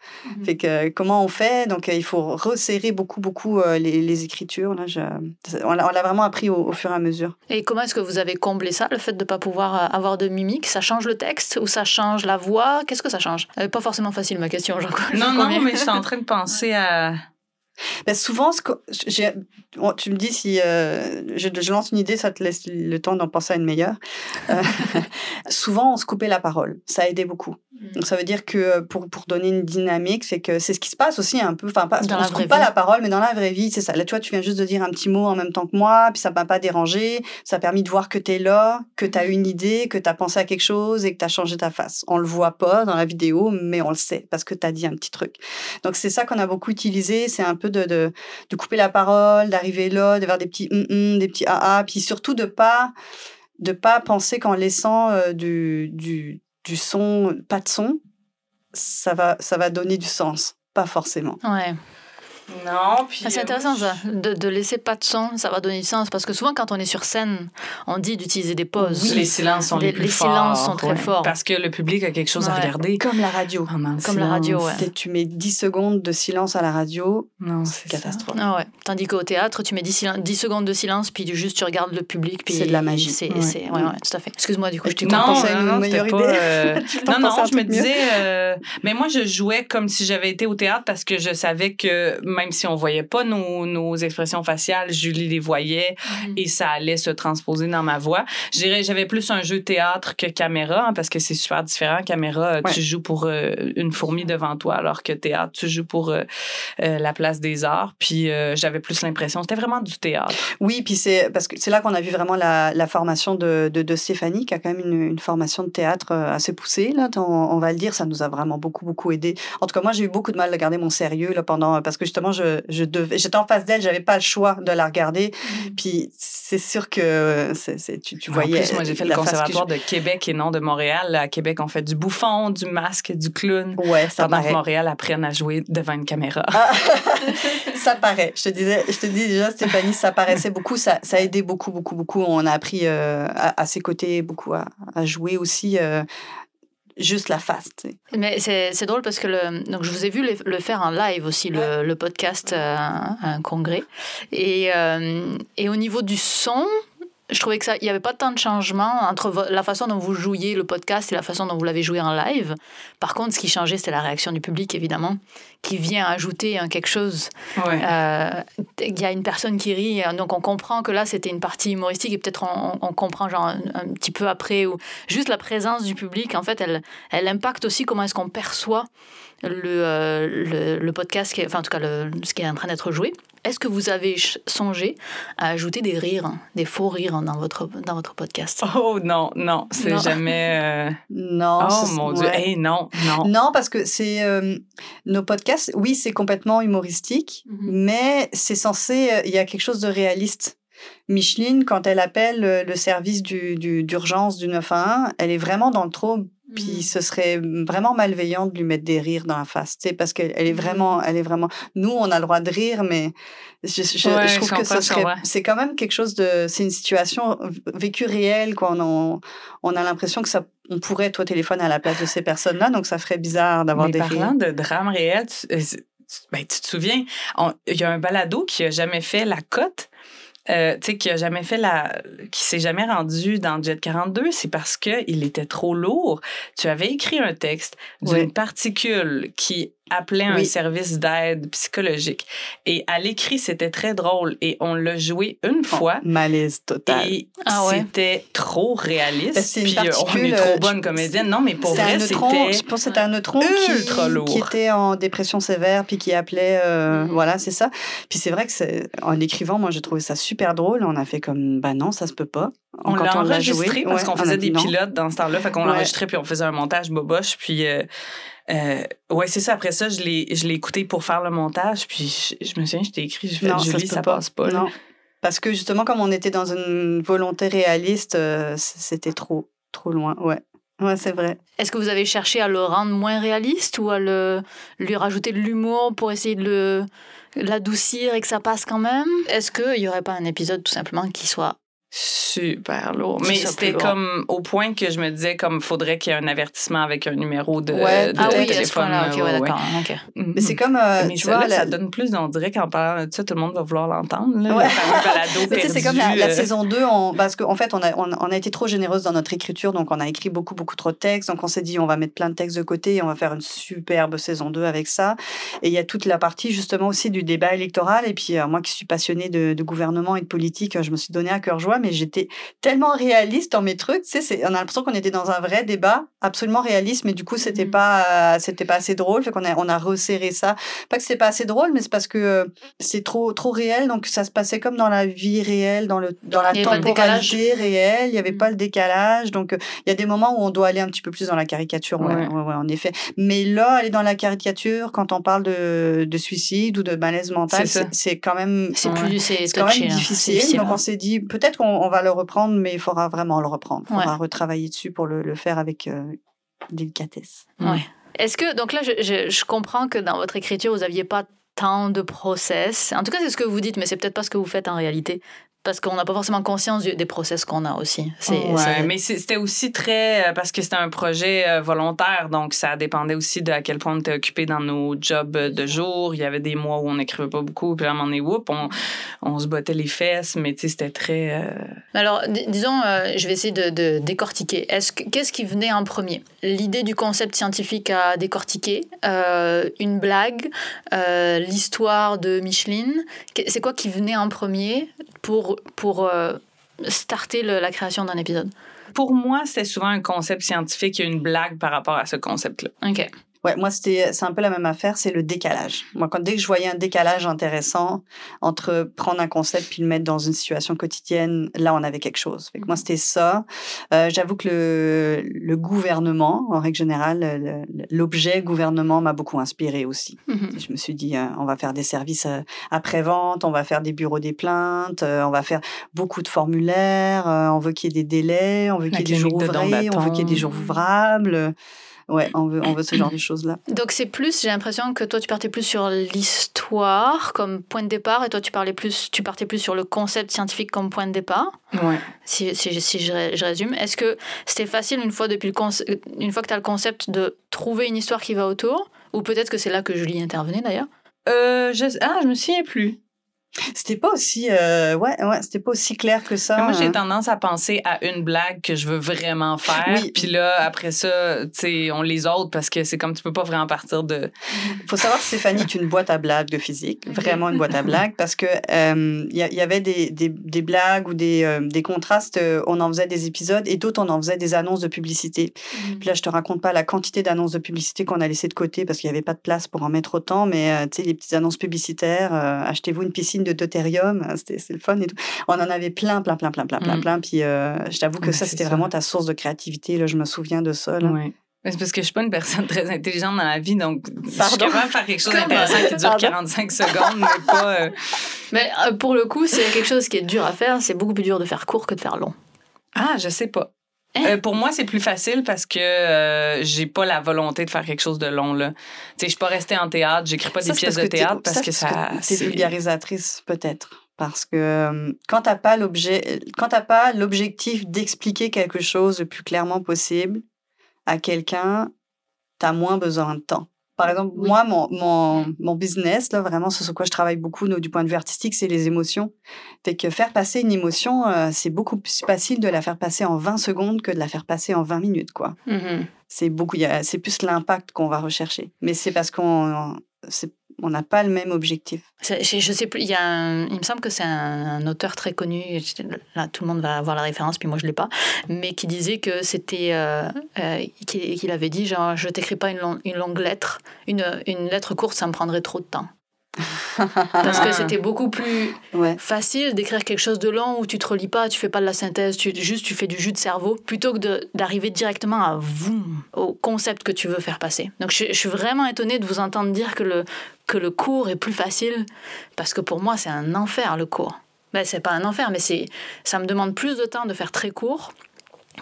Fait que euh, comment on fait? Donc euh, il faut resserrer beaucoup beaucoup euh, les, les écritures. Là, je, on l'a on l'a vraiment appris au, au fur et à mesure. Et comment est-ce que vous avez comblé ça, le fait de ne pas pouvoir euh, avoir de mimique Ça change le texte ou ça change la voix? Qu'est-ce que ça change? Euh, Pas forcément facile ma question, j'en non, non, mais je suis en train de penser à. Ben, souvent, ce que, bon, tu me dis si euh, je, je lance une idée, ça te laisse le temps d'en penser à une meilleure. Euh, souvent, on se coupait la parole. Ça a aidé beaucoup. Donc, ça veut dire que pour, pour donner une dynamique, c'est que c'est ce qui se passe aussi un peu. Enfin, pas, Dans on se coupe pas la parole, mais dans la vraie vie, c'est ça. Là, tu vois, tu viens juste de dire un petit mot en même temps que moi, puis ça m'a pas dérangé. Ça a permis de voir que tu es là, que tu as une idée, que tu as pensé à quelque chose et que tu as changé ta face. On le voit pas dans la vidéo, mais on le sait parce que tu as dit un petit truc. Donc, c'est ça qu'on a beaucoup utilisé. C'est un peu de, de, couper la parole, d'arriver là, de faire des petits hum hum, des petits ah ah, puis surtout de pas de pas penser qu'en laissant euh, du, du, du son, pas de son, ça va, ça va donner du sens. Pas forcément. Ouais. Non, puis. Ah, c'est euh, intéressant ça, de, de laisser pas de son, ça va donner du sens. Parce que souvent, quand on est sur scène, on dit d'utiliser des pauses. Oui, les silences sont les, Les- plus les forts. silences sont très ouais. forts. Parce que le public a quelque chose à regarder. Comme la radio. Pendant le Comme la radio, ouais. Tu- Tu mets 10 secondes de silence à la radio, Non, c'est catastrophe. Ah ouais. Tandis qu'au théâtre, tu mets 10, silen- 10 secondes de silence, puis juste tu regardes le public. puis C'est de la magie. C'est, Ouais. c'est- ouais, ouais, tout à fait. Excuse-moi, du coup, je t'ai Non, penses à une non, meilleure idée? euh, non, non, je me disais, euh, mais moi, je jouais comme si j'avais été au théâtre parce que je savais que même si on voyait pas nos, nos expressions faciales, Julie les voyait et ça allait se transposer dans ma voix. Je dirais, j'avais plus un jeu théâtre que caméra hein, parce que c'est super différent. Caméra, euh, Ouais. tu joues pour euh, une fourmi devant toi, alors que théâtre, tu joues pour euh, euh, la place des arts. Puis j'avais plus l'impression, c'était vraiment du théâtre. Oui, puis c'est parce que c'est là qu'on a vu vraiment la, la formation de, de, de Stéphanie, qui a quand même une, une formation de théâtre assez poussée. Là, on, on va le dire, ça nous a vraiment beaucoup beaucoup aidé. En tout cas, moi, j'ai eu beaucoup de mal à garder mon sérieux là pendant parce que justement, je, je devais, j'étais en face d'elle, j'avais pas le choix de la regarder. Puis c'est sûr que c'est, tu, tu En voyais. plus, moi, j'ai fait le que conservatoire de Québec et non de Montréal. À Québec, on fait du bouffon, du masque, du clown. Ouais, ça Pendant que paraît. Montréal apprenne à jouer devant une caméra. Ah, ça paraît. Je te disais, je te dis déjà, Stéphanie, ça paraissait beaucoup. Ça, ça a aidé beaucoup, beaucoup, beaucoup. On a appris euh, à, à ses côtés beaucoup à, à jouer aussi. euh, juste la face. tu sais. Mais c'est, drôle parce que le, donc je vous ai vu le, le faire en live aussi, le, le podcast euh, à un congrès. Et, euh, et au niveau du son, je trouvais que ça, il n'y avait pas tant de changement entre la façon dont vous jouiez le podcast et la façon dont vous l'avez joué en live. Par contre, ce qui changeait, c'était la réaction du public, évidemment, qui vient ajouter quelque chose. Ouais. Euh, Il y a une personne qui rit, euh, donc on comprend que là, c'était une partie humoristique et peut-être on, on comprend genre un, un petit peu après ou juste la présence du public, en fait, elle, elle impacte aussi comment est-ce qu'on perçoit le, euh, le, le podcast, qui est- enfin en tout cas le- ce qui est en train d'être joué, est-ce que vous avez songé à ajouter des rires, des faux rires dans votre, dans votre podcast? Oh non, non, c'est jamais. euh, Non. Oh mon Dieu, ouais. hey, non, non. Non, parce que c'est euh, nos podcasts. Oui, c'est complètement humoristique, Mhm. mais c'est censé. euh, Il y a quelque chose de réaliste. Micheline, quand elle appelle le service du du- d'urgence du 911, elle est vraiment dans le trop. Puis ce serait vraiment malveillant de lui mettre des rires dans la face, tu sais, parce qu'elle elle est Mhm. vraiment, elle est vraiment. Nous, on a le droit de rire, mais je, je- Ouais, je je trouve que ce serait, c'est quand même quelque chose de, c'est une situation vécue réelle, quoi. On, a l'impression que ça, on pourrait être au téléphone à la place de ces personnes-là, donc ça ferait bizarre d'avoir des parlant rires. de drame réel, tu, euh, tu- ben, tu te souviens, il y a un balado qui a jamais fait la cote. Euh, tu sais, qui a jamais fait la, qui s'est jamais rendu dans Jet 42, c'est parce que il était trop lourd. Tu avais écrit un texte d'une Oui. particule qui appelait un service d'aide psychologique. Et à l'écrit, c'était très drôle. Et on l'a joué une fois. Malaise total. Et Ah ouais? c'était trop réaliste. Ben, c'est une Puis euh, on est trop euh, bonne comédienne. Non, mais pour vrai, c'était... je pense que c'était un neutron ultra qui, lourd. qui était en dépression sévère puis qui appelait euh, Mhm. voilà c'est ça puis c'est vrai que c'est en écrivant moi j'ai trouvé ça super drôle on a fait comme bah non ça se peut pas On l'a joué, enregistré parce ouais, qu'on on faisait des non. pilotes dans ce temps-là. Fait qu'on Ouais. l'enregistrait puis on faisait un montage boboche. Puis, euh, euh, ouais, c'est ça. Après ça, je l'ai, je l'ai écouté pour faire le montage. Puis, je, je me souviens, je t'ai écrit, je fais, non Julie, se ça, passe pas. non parce que justement comme on était dans une volonté réaliste euh, c'était trop trop loin ouais ouais c'est vrai Est-ce que vous avez cherché à le rendre moins réaliste ou à le, lui rajouter de l'humour pour essayer de le l'adoucir et que ça passe quand même? Est-ce qu'il n'y aurait pas un épisode tout simplement qui soit Super lourd. Mais c'était comme au point que je me disais, comme, faudrait qu'il y ait un avertissement avec un numéro de, Ouais, de Ah oui, téléphone. ouais, ouais. d'accord. ok. mais c'est comme euh, Mais tu vois là, la- ça donne plus, on dirait qu'en parlant de ça, tout le monde va vouloir l'entendre. Ouais. C'est comme la, euh, saison 2, on, parce qu'en fait, on a, on, on a été trop généreuse dans notre écriture, donc on a écrit beaucoup, beaucoup trop de textes. Donc on s'est dit, on va mettre plein de textes de côté et on va faire une superbe saison 2 avec ça. Et il y a toute la partie justement aussi du débat électoral. Et puis euh, moi qui suis passionnée de, de gouvernement et de politique, je me suis donné à cœur joie, mais j'étais tellement réaliste dans mes trucs. Tu sais, c'est- on a l'impression qu'on était dans un vrai débat, absolument réaliste, mais du coup, c'était Mhm. pas, euh, c'était pas assez drôle. Fait qu'on a, on a resserré ça. Pas que c'était pas assez drôle, mais c'est parce que euh, c'est trop, trop réel. Donc ça se passait comme dans la vie réelle, dans, le, dans la temporalité réelle. Il y avait Mhm. pas le décalage. Donc euh, il y a des moments où on doit aller un petit peu plus dans la caricature. Ouais, Ouais. ouais, ouais, en effet. Mais là, aller dans la caricature, quand on parle de, de suicide ou de malaise mental, C'est c'est c'est quand même C'est plus c'est c'est quand touché, même hein. difficile. C'est Donc hein. on s'est dit peut-être qu'on on va le reprendre, mais il faudra vraiment le reprendre. Il faudra Ouais. retravailler dessus pour le, le faire avec euh, délicatesse. Ouais. Est-ce que, donc là, je, je- je comprends que dans votre écriture, vous n'aviez pas tant de process. En tout cas, c'est ce que vous dites, mais c'est peut-être pas ce que vous faites en réalité. Parce qu'on n'a pas forcément conscience du- des process qu'on a aussi. Ouais, mais c'était aussi très euh, parce que c'était un projet euh, volontaire, donc ça dépendait aussi de à quel point on était occupé dans nos jobs de jour. Il y avait des mois où on n'écrivait pas beaucoup, puis là, à un moment donné, whoop, on, on se bottait les fesses, mais tu sais, c'était très. euh, Alors, dis- disons, euh, je vais essayer de, de décortiquer. Est-ce que, qu'est-ce qui venait en premier? L'idée du concept scientifique à décortiquer, euh, une blague, l'histoire de Micheline. C'est quoi qui venait en premier? Pour, pour euh, starter le- la création d'un épisode Pour moi, c'était souvent un concept scientifique et une blague par rapport à ce concept-là. Ok. Ouais, moi, c'était, c'est un peu la même affaire, c'est le décalage. Moi, quand, dès que je voyais un décalage intéressant entre prendre un concept puis le mettre dans une situation quotidienne, là, on avait quelque chose. Fait que moi, c'était ça. Euh, j'avoue que le, le gouvernement, en règle générale, le- l'objet gouvernement m'a beaucoup inspiré aussi. Mhm. Je me suis dit, euh, on va faire des services euh, après-vente, on va faire des bureaux des plaintes, euh, on va faire beaucoup de formulaires, on veut qu'il y ait des délais, on veut qu'il y ait des jours ouvrés, on veut qu'il y ait des jours ouvrables. Ouais, on veut, on veut ce genre de choses-là. Donc c'est plus, j'ai l'impression que toi tu partais plus sur l'histoire comme point de départ et toi tu parlais plus, tu partais plus sur le concept scientifique comme point de départ. Ouais. Si, si, si je, je résume, est-ce que c'était facile une fois depuis le une fois que tu as le concept de trouver une histoire qui va autour? Ou peut-être que c'est là que Julie intervenait d'ailleurs? Euh, je, ah, je me souviens plus. C'était pas aussi, euh, ouais, ouais, c'était pas aussi clair que ça. Mais moi, j'ai hein. tendance à penser à une blague que je veux vraiment faire. Oui. Puis là, après ça, tu sais, on les autres parce que c'est comme tu peux pas vraiment partir de. faut savoir que Stéphanie est une boîte à blagues de physique, vraiment une boîte à blagues, parce que euh, il y, a- il y avait des, des, des blagues ou des, euh, des contrastes. euh, on en faisait des épisodes et d'autres on en faisait des annonces de publicité. Puis là, je te raconte pas la quantité d'annonces de publicité qu'on a laissé de côté parce qu'il y avait pas de place pour en mettre autant. Mais euh, tu sais, les petites annonces publicitaires, euh, achetez-vous une piscine de deutérium, euh, c'était c'est le fun et tout. On en avait plein, plein, plein, plein, plein, plein, Mm. plein. Puis euh, je t'avoue que Ouais, ça, c'était vraiment ta source de créativité. Là, je me souviens de ça. Là. Ouais. C'est parce que je suis pas une personne très intelligente dans la vie, donc je suis Pardon? de faire quelque chose d'intéressant qui dure Pardon? 45 secondes, mais pas. euh, Mais euh, pour le coup, c'est quelque chose qui est dur à faire. C'est beaucoup plus dur de faire court que de faire long. Ah, je sais pas. Euh, pour moi, c'est plus facile parce que euh, j'ai pas la volonté de faire quelque chose de long là. Tu sais, je suis pas restée en théâtre, j'écris pas Ça, des pièces de théâtre parce que c'est ça. c'est- vulgarisatrice peut-être parce que euh, quand t'as pas l'objet quand t'as pas l'objectif d'expliquer quelque chose le plus clairement possible à quelqu'un t'as moins besoin de temps par exemple Oui. moi mon, mon, mon business là vraiment ce sur quoi je travaille beaucoup nous, du point de vue artistique c'est les émotions. Fait que faire passer une émotion euh, c'est beaucoup plus facile de la faire passer en 20 secondes que de la faire passer en 20 minutes quoi. C'est beaucoup c'est plus l'impact qu'on va rechercher. Mais c'est parce qu'on c'est- on n'a pas le même objectif Je, sais plus, il, y a il me semble que c'est un, auteur très connu, là tout le monde va avoir la référence, puis moi je l'ai pas, mais qui disait que c'était, euh, euh, qu'il avait dit genre je t'écris pas une, une longue lettre, une, une lettre courte ça me prendrait trop de temps. Parce que c'était beaucoup plus ouais facile d'écrire quelque chose de long où tu te relis pas, tu fais pas de la synthèse, tu, juste tu fais du jus de cerveau, plutôt que d'arriver directement à voum, au concept que tu veux faire passer. Donc je, je suis vraiment étonnée de vous entendre dire que le, que le cours est plus facile, parce que pour moi c'est un enfer le cours. Ben, c'est pas un enfer, mais c'est ça me demande plus de temps de faire très court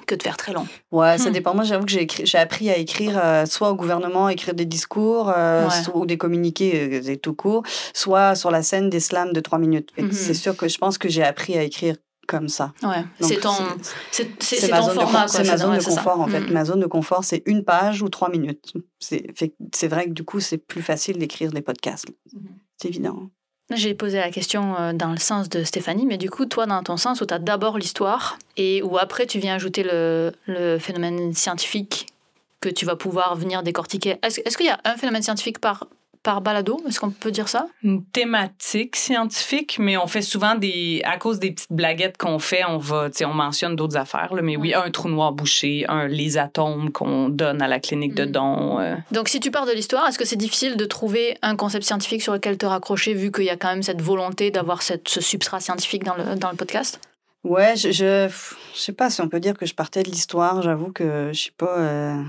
que de faire très long. Ouais, ça Hmm. dépend. Moi, j'avoue que j'ai écrit- j'ai appris à écrire euh, soit au gouvernement, écrire des discours, euh, Ouais. soit- ou des communiqués, euh, des tout court, soit sur la scène des slams de trois minutes. Mhm. C'est sûr que je pense que j'ai appris à écrire comme ça. Ouais, Donc, c'est ton, c'est- c'est, c'est, c'est c'est ma ton zone de format. con- quoi, C'est ma zone ouais, de confort, en fait. Mm. Ma zone de confort, c'est une page ou trois minutes. C'est fait vrai que du coup, c'est plus facile d'écrire des podcasts. C'est évident. J'ai posé la question euh, dans le sens de Stéphanie, mais du coup, toi, dans ton sens où tu as d'abord l'histoire et où après tu viens ajouter le, le phénomène scientifique que tu vas pouvoir venir décortiquer. Est-ce, est-ce qu'il y a un phénomène scientifique par, par balado Est-ce qu'on peut dire ça? Une thématique scientifique, mais on fait souvent des. À cause des petites blaguettes qu'on fait, on va. Tu sais, on mentionne d'autres affaires, là, mais oui, un trou noir bouché, un, les atomes qu'on donne à la clinique de Mhm. dons. euh. Donc, si tu pars de l'histoire, est-ce que c'est difficile de trouver un concept scientifique sur lequel te raccrocher, vu qu'il y a quand même cette volonté d'avoir cette, ce substrat scientifique dans le, dans le podcast? Ouais, je, je, je sais pas si on peut dire que je partais de l'histoire. J'avoue que je sais pas. euh,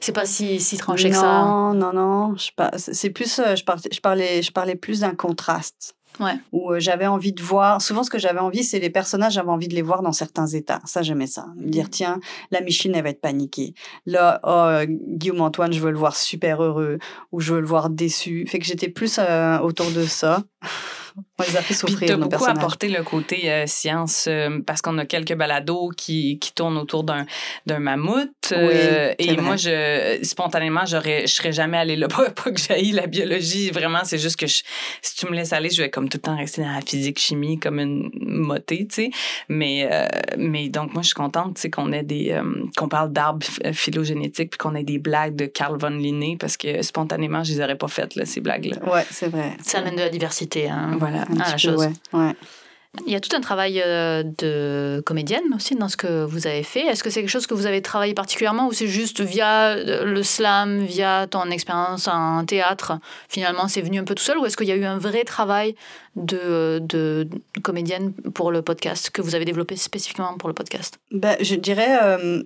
C'est pas si, si tranché non, que ça. Non, non, je pas. C'est plus, euh, je parlais, je parlais, je parlais plus d'un contraste. Ouais. Où euh, j'avais envie de voir. Souvent, ce que j'avais envie, c'est les personnages. J'avais envie de les voir dans certains états. Ça, j'aimais ça. Me Mm. dire, tiens, la Micheline, elle va être paniquée. Là, oh, euh, Guillaume Antoine, je veux le voir super heureux ou je veux le voir déçu. Fait que j'étais plus euh, autour de ça. On les a fait Puis souffrir, t'as nos beaucoup personnages. apporté le côté euh, science euh, parce qu'on a quelques balados qui, qui tournent autour d'un d'un mammouth. euh, c'est et vrai. moi, je spontanément, j'aurais, je serais jamais allée là. Pas, pas que j'aille la biologie. Vraiment, c'est juste que je- si tu me laisses aller, je vais comme tout le temps rester dans la physique chimie comme une motée, tu sais. Mais euh, mais donc moi, je suis contente, tu sais, qu'on ait des euh, qu'on parle d'arbres ph- phylogénétiques puis qu'on ait des blagues de Carl von Linné parce que spontanément, je les aurais pas faites là, ces blagues là. Ouais, c'est vrai. Ça amène de la diversité. Hein. Voilà. Un Ah, la petit peu, chose. ouais. ouais. Il y a tout un travail euh, de comédienne aussi dans ce que vous avez fait. Est-ce que c'est quelque chose que vous avez travaillé particulièrement ou c'est juste via euh, le slam, via ton expérience en théâtre, finalement c'est venu un peu tout seul ou est-ce qu'il y a eu un vrai travail de, de comédienne pour le podcast que vous avez développé spécifiquement pour le podcast? Ben, je dirais, euh,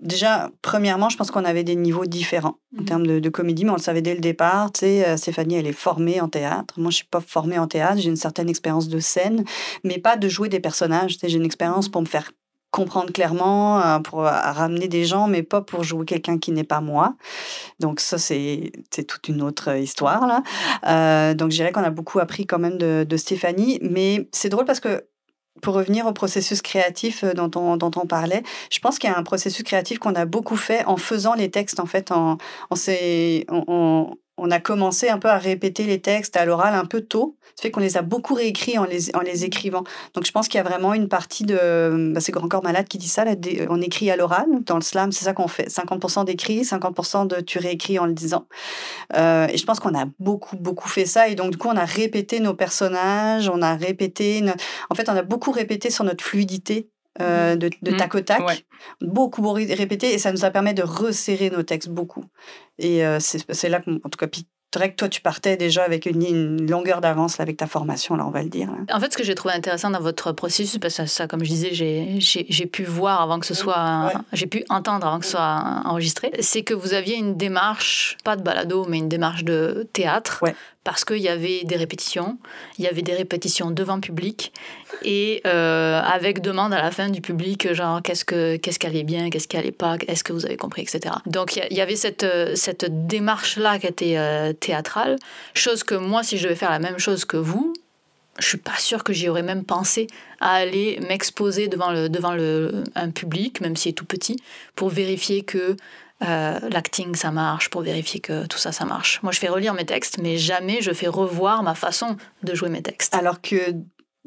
déjà, premièrement, je pense qu'on avait des niveaux différents en Mhm. termes de, de comédie, mais on le savait dès le départ. Tu sais, euh, Stéphanie, elle est formée en théâtre. Moi, je suis pas formée en théâtre. J'ai une certaine expérience de scène, mais pas de jouer des personnages. Tu sais, j'ai une expérience pour me faire comprendre clairement, euh, pour euh, ramener des gens, mais pas pour jouer quelqu'un qui n'est pas moi. Donc ça, c'est c'est toute une autre histoire, là. Euh, donc je dirais qu'on a beaucoup appris quand même de, de Stéphanie, mais c'est drôle parce que pour revenir au processus créatif euh, dont on, dont on parlait, je pense qu'il y a un processus créatif qu'on a beaucoup fait en faisant les textes, en fait. En, s'est- on, a commencé un peu à répéter les textes à l'oral un peu tôt. Ça fait qu'on les a beaucoup réécrits en les, en les écrivant. Donc je pense qu'il y a vraiment une partie de... Bah, c'est Grand Malade qui dit ça, on écrit à l'oral. Dans le slam, c'est ça qu'on fait. 50% d'écrit, 50% de tu réécris en le disant. Euh, et je pense qu'on a beaucoup, beaucoup fait ça. Et donc du coup, on a répété nos personnages, on a répété... En fait, on a beaucoup répété sur notre fluidité euh, de, de, tac au tac, beaucoup, beaucoup répété, et ça nous a permis de resserrer nos textes beaucoup. Et euh, c'est là, en tout cas, que toi, tu partais déjà avec une, longueur d'avance avec ta formation, là, on va le dire. En fait, ce que j'ai trouvé intéressant dans votre processus, parce que ça, comme je disais, j'ai pu voir avant que ce soit, j'ai pu entendre avant que ce soit enregistré, c'est que vous aviez une démarche, pas de balado, mais une démarche de théâtre, parce qu'il y avait des répétitions, il y avait des répétitions devant public et euh, avec demande à la fin du public, genre qu'est-ce que qu'est-ce qui allait bien, qu'est-ce qui allait pas, est-ce que vous avez compris, etc. Donc il y, avait cette cette démarche là qui était euh, théâtrale, chose que moi si je devais faire la même chose que vous, je suis pas sûre que j'y aurais même pensé à aller m'exposer devant le devant le un public, même s'il est tout petit, pour vérifier que euh, l'acting ça marche, pour vérifier que tout ça ça marche. Moi je fais relire mes textes, mais jamais je fais revoir ma façon de jouer mes textes. Alors que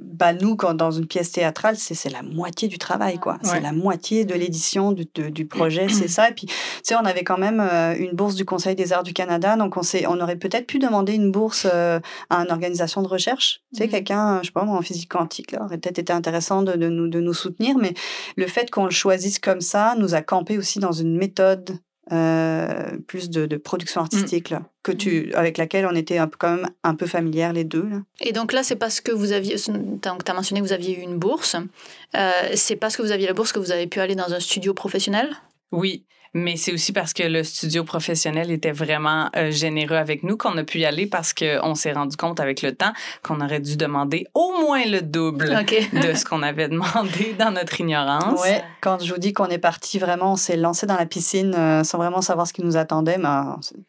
bah nous, quand dans une pièce théâtrale, c'est la moitié du travail, quoi. C'est la moitié de l'édition du, du, projet, c'est ça. Et puis, tu sais, on avait quand même euh, une bourse du Conseil des arts du Canada, donc on, on aurait peut-être pu demander une bourse euh, à une organisation de recherche. Tu sais, mmh quelqu'un, je sais pas, en physique quantique, là, aurait peut-être été intéressant de, de, nous, de nous soutenir, mais le fait qu'on le choisisse comme ça nous a campé aussi dans une méthode euh, plus de, production mmh. artistique là, que tu, mmh. avec laquelle on était un peu, quand même un peu familières les deux. Là. Et donc là, c'est parce que vous aviez, tu as mentionné que vous aviez eu une bourse, euh, c'est parce que vous aviez la bourse que vous avez pu aller dans un studio professionnel? Oui, mais c'est aussi parce que le studio professionnel était vraiment euh, généreux avec nous qu'on a pu y aller parce qu'on s'est rendu compte avec le temps qu'on aurait dû demander au moins le double de ce qu'on avait demandé dans notre ignorance. Ouais, quand je vous dis qu'on est parti vraiment, on s'est lancé dans la piscine euh, sans vraiment savoir ce qui nous attendait, mais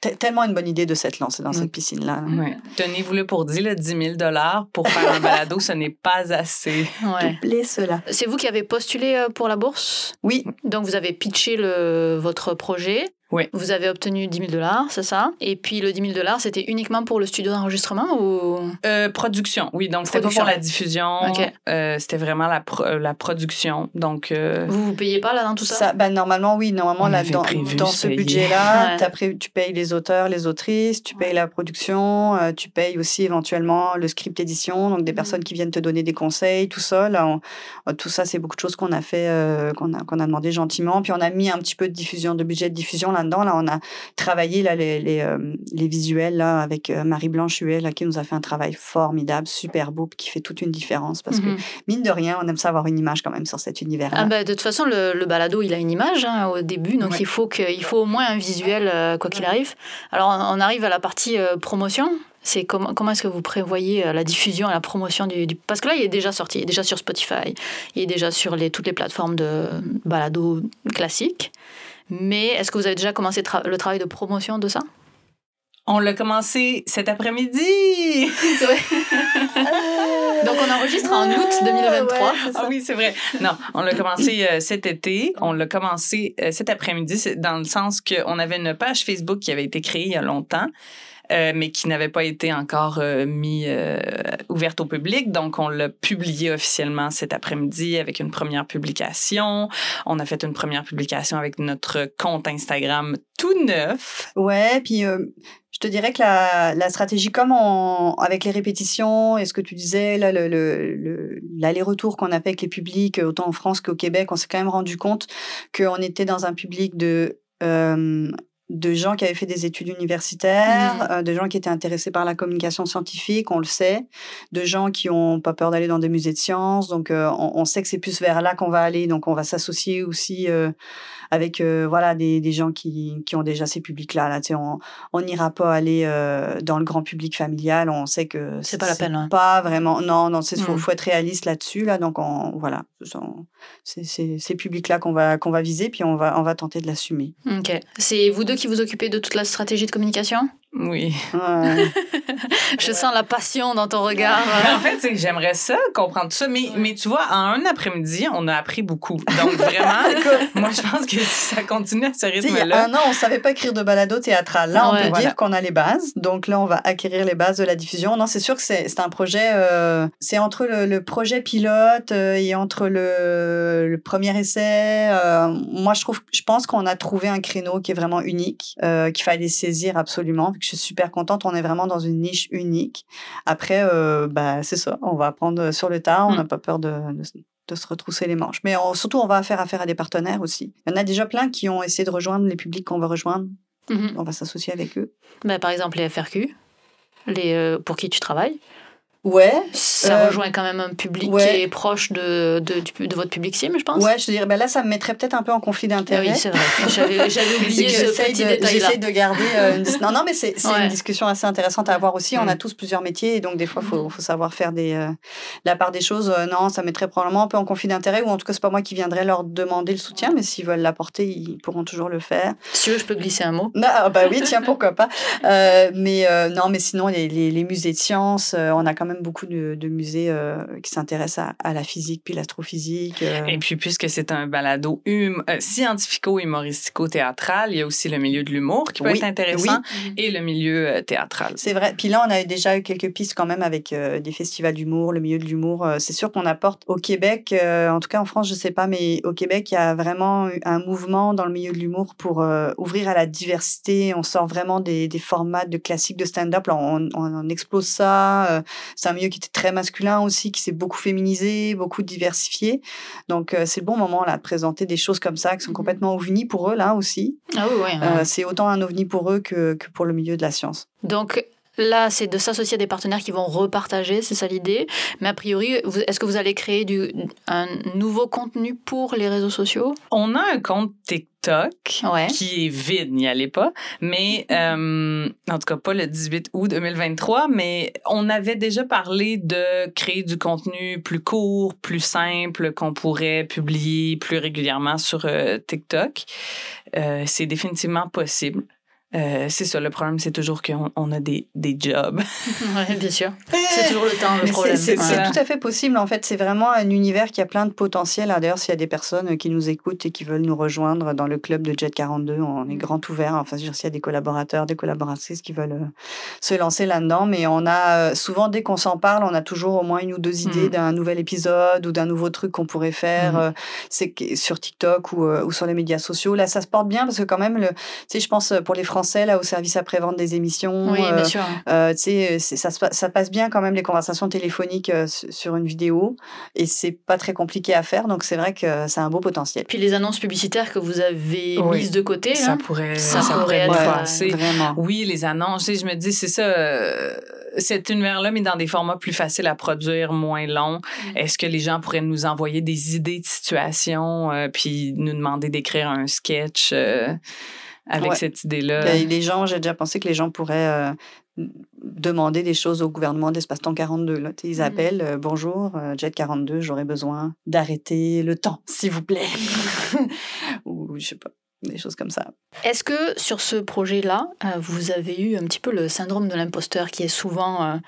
c'est tellement une bonne idée de s'être lancé dans cette mm. piscine-là. Ouais. Tenez-vous-le pour dire, le 10 000 pour faire un balado, ce n'est pas assez. Ouais. cela. C'est vous qui avez postulé euh, pour la bourse? Oui. Donc vous avez pitché le, votre projet oui. Vous avez obtenu 10 000 dollars, c'est ça? Et puis le 10 000 dollars, c'était uniquement pour le studio d'enregistrement ou? Euh, Production, oui. Donc c'était pas pour la diffusion. Euh, c'était vraiment la, euh, la production. Donc euh, vous vous payez pas là dans tout ça, ça ben, normalement oui, normalement là dans, dans ce budget-là, tu payes les auteurs, les autrices, tu payes la production, tu payes aussi éventuellement le script édition, donc des mm. personnes qui viennent te donner des conseils, tout ça. Là, tout ça, c'est beaucoup de choses qu'on a fait, qu'on a qu'on a demandé gentiment. Puis on a mis un petit peu de diffusion, de budget de diffusion là dedans Là, on a travaillé là, les, les, euh, les visuels là, avec euh, Marie-Blanche Huet, là, qui nous a fait un travail formidable, super beau, qui fait toute une différence. Parce que, mhm. mine de rien, on aime ça avoir une image quand même sur cet univers-là. Ah bah, de toute façon, le, le, balado, il a une image hein, au début, donc il, faut que, il faut au moins un visuel, euh, quoi qu'il arrive. Alors, on arrive à la partie promotion. C'est comment, comment est-ce que vous prévoyez la diffusion et la promotion du, Parce que là, il est déjà sorti, il est déjà sur Spotify, il est déjà sur les, toutes les plateformes de balado classiques. Mais est-ce que vous avez déjà commencé le travail de promotion de ça? On l'a commencé cet après-midi. Donc on enregistre en août 2023. ah oui, c'est vrai. Non, on l'a commencé euh, cet été. On l'a commencé euh, cet après-midi, dans le sens qu'on avait une page Facebook qui avait été créée il y a longtemps. Euh, mais qui n'avait pas été encore euh, mis euh, ouverte au public. Donc, on l'a publié officiellement cet après-midi avec une première publication. On a fait une première publication avec notre compte Instagram tout neuf. Ouais, puis je te dirais que la, stratégie, comme en, avec les répétitions et ce que tu disais, là, le, l'aller-retour qu'on a fait avec les publics, autant en France qu'au Québec, on s'est quand même rendu compte qu'on était dans un public de de gens qui avaient fait des études universitaires, mmh. euh, de gens qui étaient intéressés par la communication scientifique, on le sait, de gens qui ont pas peur d'aller dans des musées de sciences. Donc, euh, on, sait que c'est plus vers là qu'on va aller. Donc, on va s'associer aussi euh, avec voilà des, des, gens qui, qui ont déjà ces publics-là. Là, on n'ira pas aller dans le grand public familial. On sait que c'est pas la peine. Hein. Pas vraiment. Non, non, c'est faut, mmh. faut, être réaliste là-dessus. Là, donc, on, voilà, c'est ces publics-là qu'on va qu'on va viser, puis on va on va tenter de l'assumer. Ok. C'est vous deux qui vous occupez de toute la stratégie de communication Oui. Ouais. Je sens la passion dans ton regard. Mais en fait, c'est que j'aimerais ça, comprendre tout ça. Mais, mais tu vois, en un après-midi, on a appris beaucoup. Donc, vraiment, moi, je pense que si ça continue à ce rythme-là. un an, on savait pas écrire de balado théâtral. Là, on peut Voilà. dire qu'on a les bases. Donc là, on va acquérir les bases de la diffusion. Non, c'est sûr que c'est c'est un projet. euh, c'est entre le, le projet pilote euh, et entre le, le premier essai. euh, moi, je trouve, je pense qu'on a trouvé un créneau qui est vraiment unique, euh, qu'il fallait saisir absolument. Je suis super contente. On est vraiment dans une niche unique. Après, euh, bah, c'est ça. On va apprendre sur le tas. On Mm. n'a pas peur de, de, de se retrousser les manches. Mais on- surtout, on va faire affaire à des partenaires aussi. Il y en a déjà plein qui ont essayé de rejoindre les publics qu'on veut rejoindre. Mhm. On va s'associer avec eux. Ben, par exemple, les FRQ, les, euh, pour qui tu travailles. Ouais. Ça Euh, rejoint quand même un public ouais. qui est proche de, de, de votre public cible, je pense. Ouais, je dirais, ben là, ça me mettrait peut-être un peu en conflit d'intérêt. oui, c'est vrai. J'avais oublié ce petit de- détail-là. J'essaie de garder euh, une Non, non, mais c'est Ouais. une discussion assez intéressante à avoir aussi. On a Mm. tous plusieurs métiers et donc des fois, il faut, faut savoir faire des, euh, la part des choses. Non, ça mettrait probablement un peu en conflit d'intérêt ou en tout cas, c'est pas moi qui viendrais leur demander le soutien, mais s'ils veulent l'apporter, ils pourront toujours le faire. Si tu veux, je peux glisser un mot. Non, ah bah oui, tiens, pourquoi pas. Mais non, mais sinon, les, les, les musées de sciences, on a quand même beaucoup de, de musées euh, qui s'intéressent à, à la physique puis l'astrophysique. euh. Et puis, puisque c'est un balado hum, euh, scientifico-humoristico-théâtral, il y a aussi le milieu de l'humour qui peut Oui, être intéressant et le milieu euh, théâtral. C'est vrai. Puis là, on a déjà eu quelques pistes quand même avec euh, des festivals d'humour, le milieu de l'humour. C'est sûr qu'on apporte au Québec, euh, en tout cas en France, je sais pas, mais au Québec, il y a vraiment eu un mouvement dans le milieu de l'humour pour euh, ouvrir à la diversité. On sort vraiment des, des formats de classiques de stand-up. Là, on, on, on explose ça. C'est un milieu qui était très masculin aussi, qui s'est beaucoup féminisé, beaucoup diversifié. Donc, euh, c'est le bon moment là de présenter des choses comme ça qui sont Mhm. complètement ovnis pour eux là aussi. Ah oui, oui. Euh, c'est autant un ovni pour eux que, que pour le milieu de la science. Donc là, c'est de s'associer à des partenaires qui vont repartager, c'est ça l'idée. Mais a priori, est-ce que vous allez créer du, un nouveau contenu pour les réseaux sociaux? On a un compte TikTok Ouais. qui est vide, n'y allez pas. Mais, euh, en tout cas, pas le 18 août 2023, mais on avait déjà parlé de créer du contenu plus court, plus simple, qu'on pourrait publier plus régulièrement sur euh, TikTok. Euh, c'est définitivement possible. Euh, c'est ça, le problème, c'est toujours qu'on on a des, des jobs. Ouais, bien sûr. C'est toujours le temps, le problème. C'est Ouais. tout à fait possible. En fait, c'est vraiment un univers qui a plein de potentiel. D'ailleurs, s'il y a des personnes qui nous écoutent et qui veulent nous rejoindre dans le club de Jet 42, on est grand ouvert. Enfin, je veux dire, s'il y a des collaborateurs, des collaboratrices qui veulent euh, se lancer là-dedans. Mais on a euh, souvent, dès qu'on s'en parle, on a toujours au moins une ou deux idées Mhm. d'un nouvel épisode ou d'un nouveau truc qu'on pourrait faire. C'est que- sur TikTok ou, ou sur les médias sociaux. Là, ça se porte bien parce que quand même, le, je pense pour les Français, là, au service après-vente des émissions. Oui, euh, bien sûr. euh, tu sais, c'est- ça, ça passe bien quand même les conversations téléphoniques euh, su- sur une vidéo et c'est pas très compliqué à faire donc c'est vrai que ça a un beau potentiel. Puis les annonces publicitaires que vous avez Oui. mises de côté, Ça hein, pourrait, Ça ça, pourrait pourrait être, euh, vraiment. Oui, les annonces, tu sais, je me dis, c'est ça, euh, cet univers-là, mais dans des formats plus faciles à produire, moins longs. Est-ce que les gens pourraient nous envoyer des idées de situations, euh, puis nous demander d'écrire un sketch euh, avec Ouais. cette idée-là? Ben, les gens, j'ai déjà pensé que les gens pourraient euh, demander des choses au gouvernement d'Espace-Temps 42. Là. Ils Mhm. appellent euh, Bonjour, euh, Jet 42, j'aurais besoin d'arrêter le temps, s'il vous plaît. Ou je sais pas, des choses comme ça. Est-ce que sur ce projet-là, euh, vous avez eu un petit peu le syndrome de l'imposteur qui est souvent.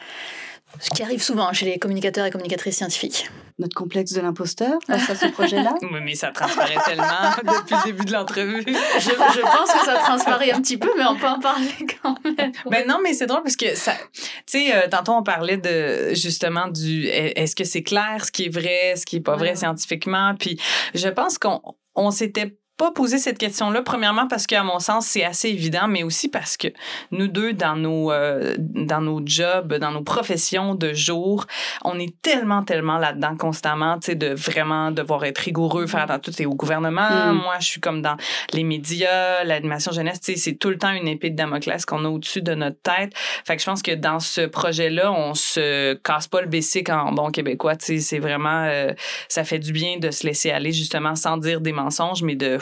Ce qui arrive souvent chez les communicateurs et communicatrices scientifiques Notre complexe de l'imposteur face à ce projet-là Oui, mais ça transparaît tellement depuis le début de l'entrevue. je, je pense que ça transparaît un petit peu, mais on peut en parler quand même. Ben non, mais c'est drôle parce que ça, tu sais, euh, tantôt on parlait de justement du, est-ce que c'est clair ce qui est vrai, ce qui est pas vrai scientifiquement, puis je pense qu'on on s'était pas posé cette question-là, premièrement parce qu'à mon sens, c'est assez évident, mais aussi parce que nous deux, dans nos, euh, dans nos jobs, dans nos professions de jour, on est tellement, tellement là-dedans constamment, tu sais, de vraiment devoir être rigoureux, faire attention, tout est au gouvernement. Mm. Moi, je suis comme dans les médias, l'animation jeunesse, tu sais, c'est tout le temps une épée de Damoclès qu'on a au-dessus de notre tête. Fait que je pense que dans ce projet-là, on se casse pas le bessic en bon québécois, tu sais, c'est vraiment, euh, ça fait du bien de se laisser aller justement sans dire des mensonges, mais de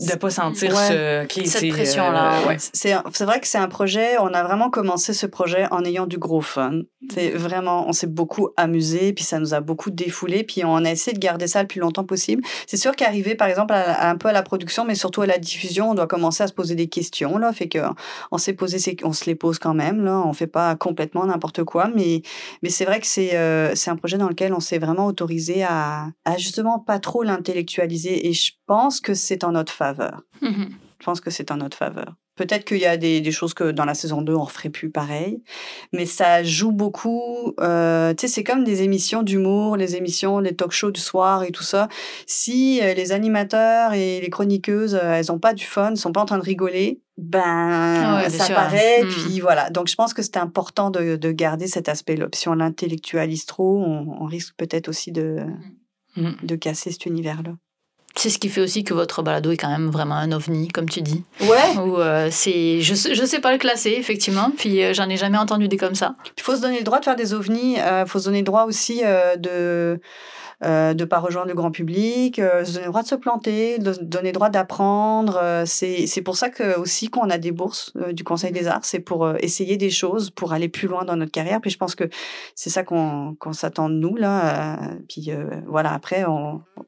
de pas sentir Ouais. ce, ok, Cette c'est, pression-là, euh, ouais. C'est c'est vrai que c'est un projet, on a vraiment commencé ce projet en ayant du gros fun. C'est vraiment, on s'est beaucoup amusé, puis ça nous a beaucoup défoulé, puis on a essayé de garder ça le plus longtemps possible. C'est sûr qu'arriver, par exemple, à, à un peu à la production, mais surtout à la diffusion, on doit commencer à se poser des questions, là. Fait que on s'est posé, ces- on se les pose quand même, là. On fait pas complètement n'importe quoi, mais, mais c'est vrai que c'est, euh, c'est un projet dans lequel on s'est vraiment autorisé à, à justement pas trop l'intellectualiser, et je pense que c'est en notre faveur. Mhm. Je pense que c'est en notre faveur. Peut-être qu'il y a des, des choses que dans la saison 2, on referait plus pareil. Mais ça joue beaucoup. euh, tu sais, c'est comme des émissions d'humour, les émissions, les talk shows du soir et tout ça. Si euh, les animateurs et les chroniqueuses, euh, elles ont pas du fun, sont pas en train de rigoler, ben, Ah ouais, ça sûr. paraît. Mm. Puis voilà. Donc, je pense que c'est important de, de garder cet aspect-là. Si on l'intellectualise trop, on, on risque peut-être aussi de, Mm. de casser cet univers-là. C'est ce qui fait aussi que votre balado est quand même vraiment un ovni, comme tu dis. Ouais. Ou euh, c'est, je, je sais pas le classer effectivement, puis euh, j'en ai jamais entendu des comme ça. Il faut se donner le droit de faire des ovnis. Il faut se donner le droit aussi euh, de euh, de pas rejoindre le grand public, euh, se donner le droit de se planter, de donner le droit d'apprendre. euh, c'est pour ça que aussi qu'on a des bourses euh, du Conseil des Arts, c'est pour euh, essayer des choses, pour aller plus loin dans notre carrière. Puis je pense que c'est ça qu'on qu'on s'attend de nous là. puis voilà, après,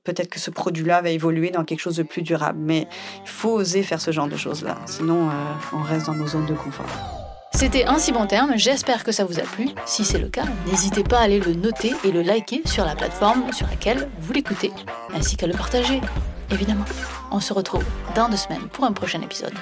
peut-être que ce produit-là va évoluer dans quelque chose de plus durable. Mais il faut oser faire ce genre de choses-là. Sinon, on reste dans nos zones de confort. C'était un si bon terme, j'espère que ça vous a plu. Si c'est le cas, n'hésitez pas à aller le noter et le liker sur la plateforme sur laquelle vous l'écoutez, ainsi qu'à le partager, évidemment. On se retrouve dans deux semaines pour un prochain épisode.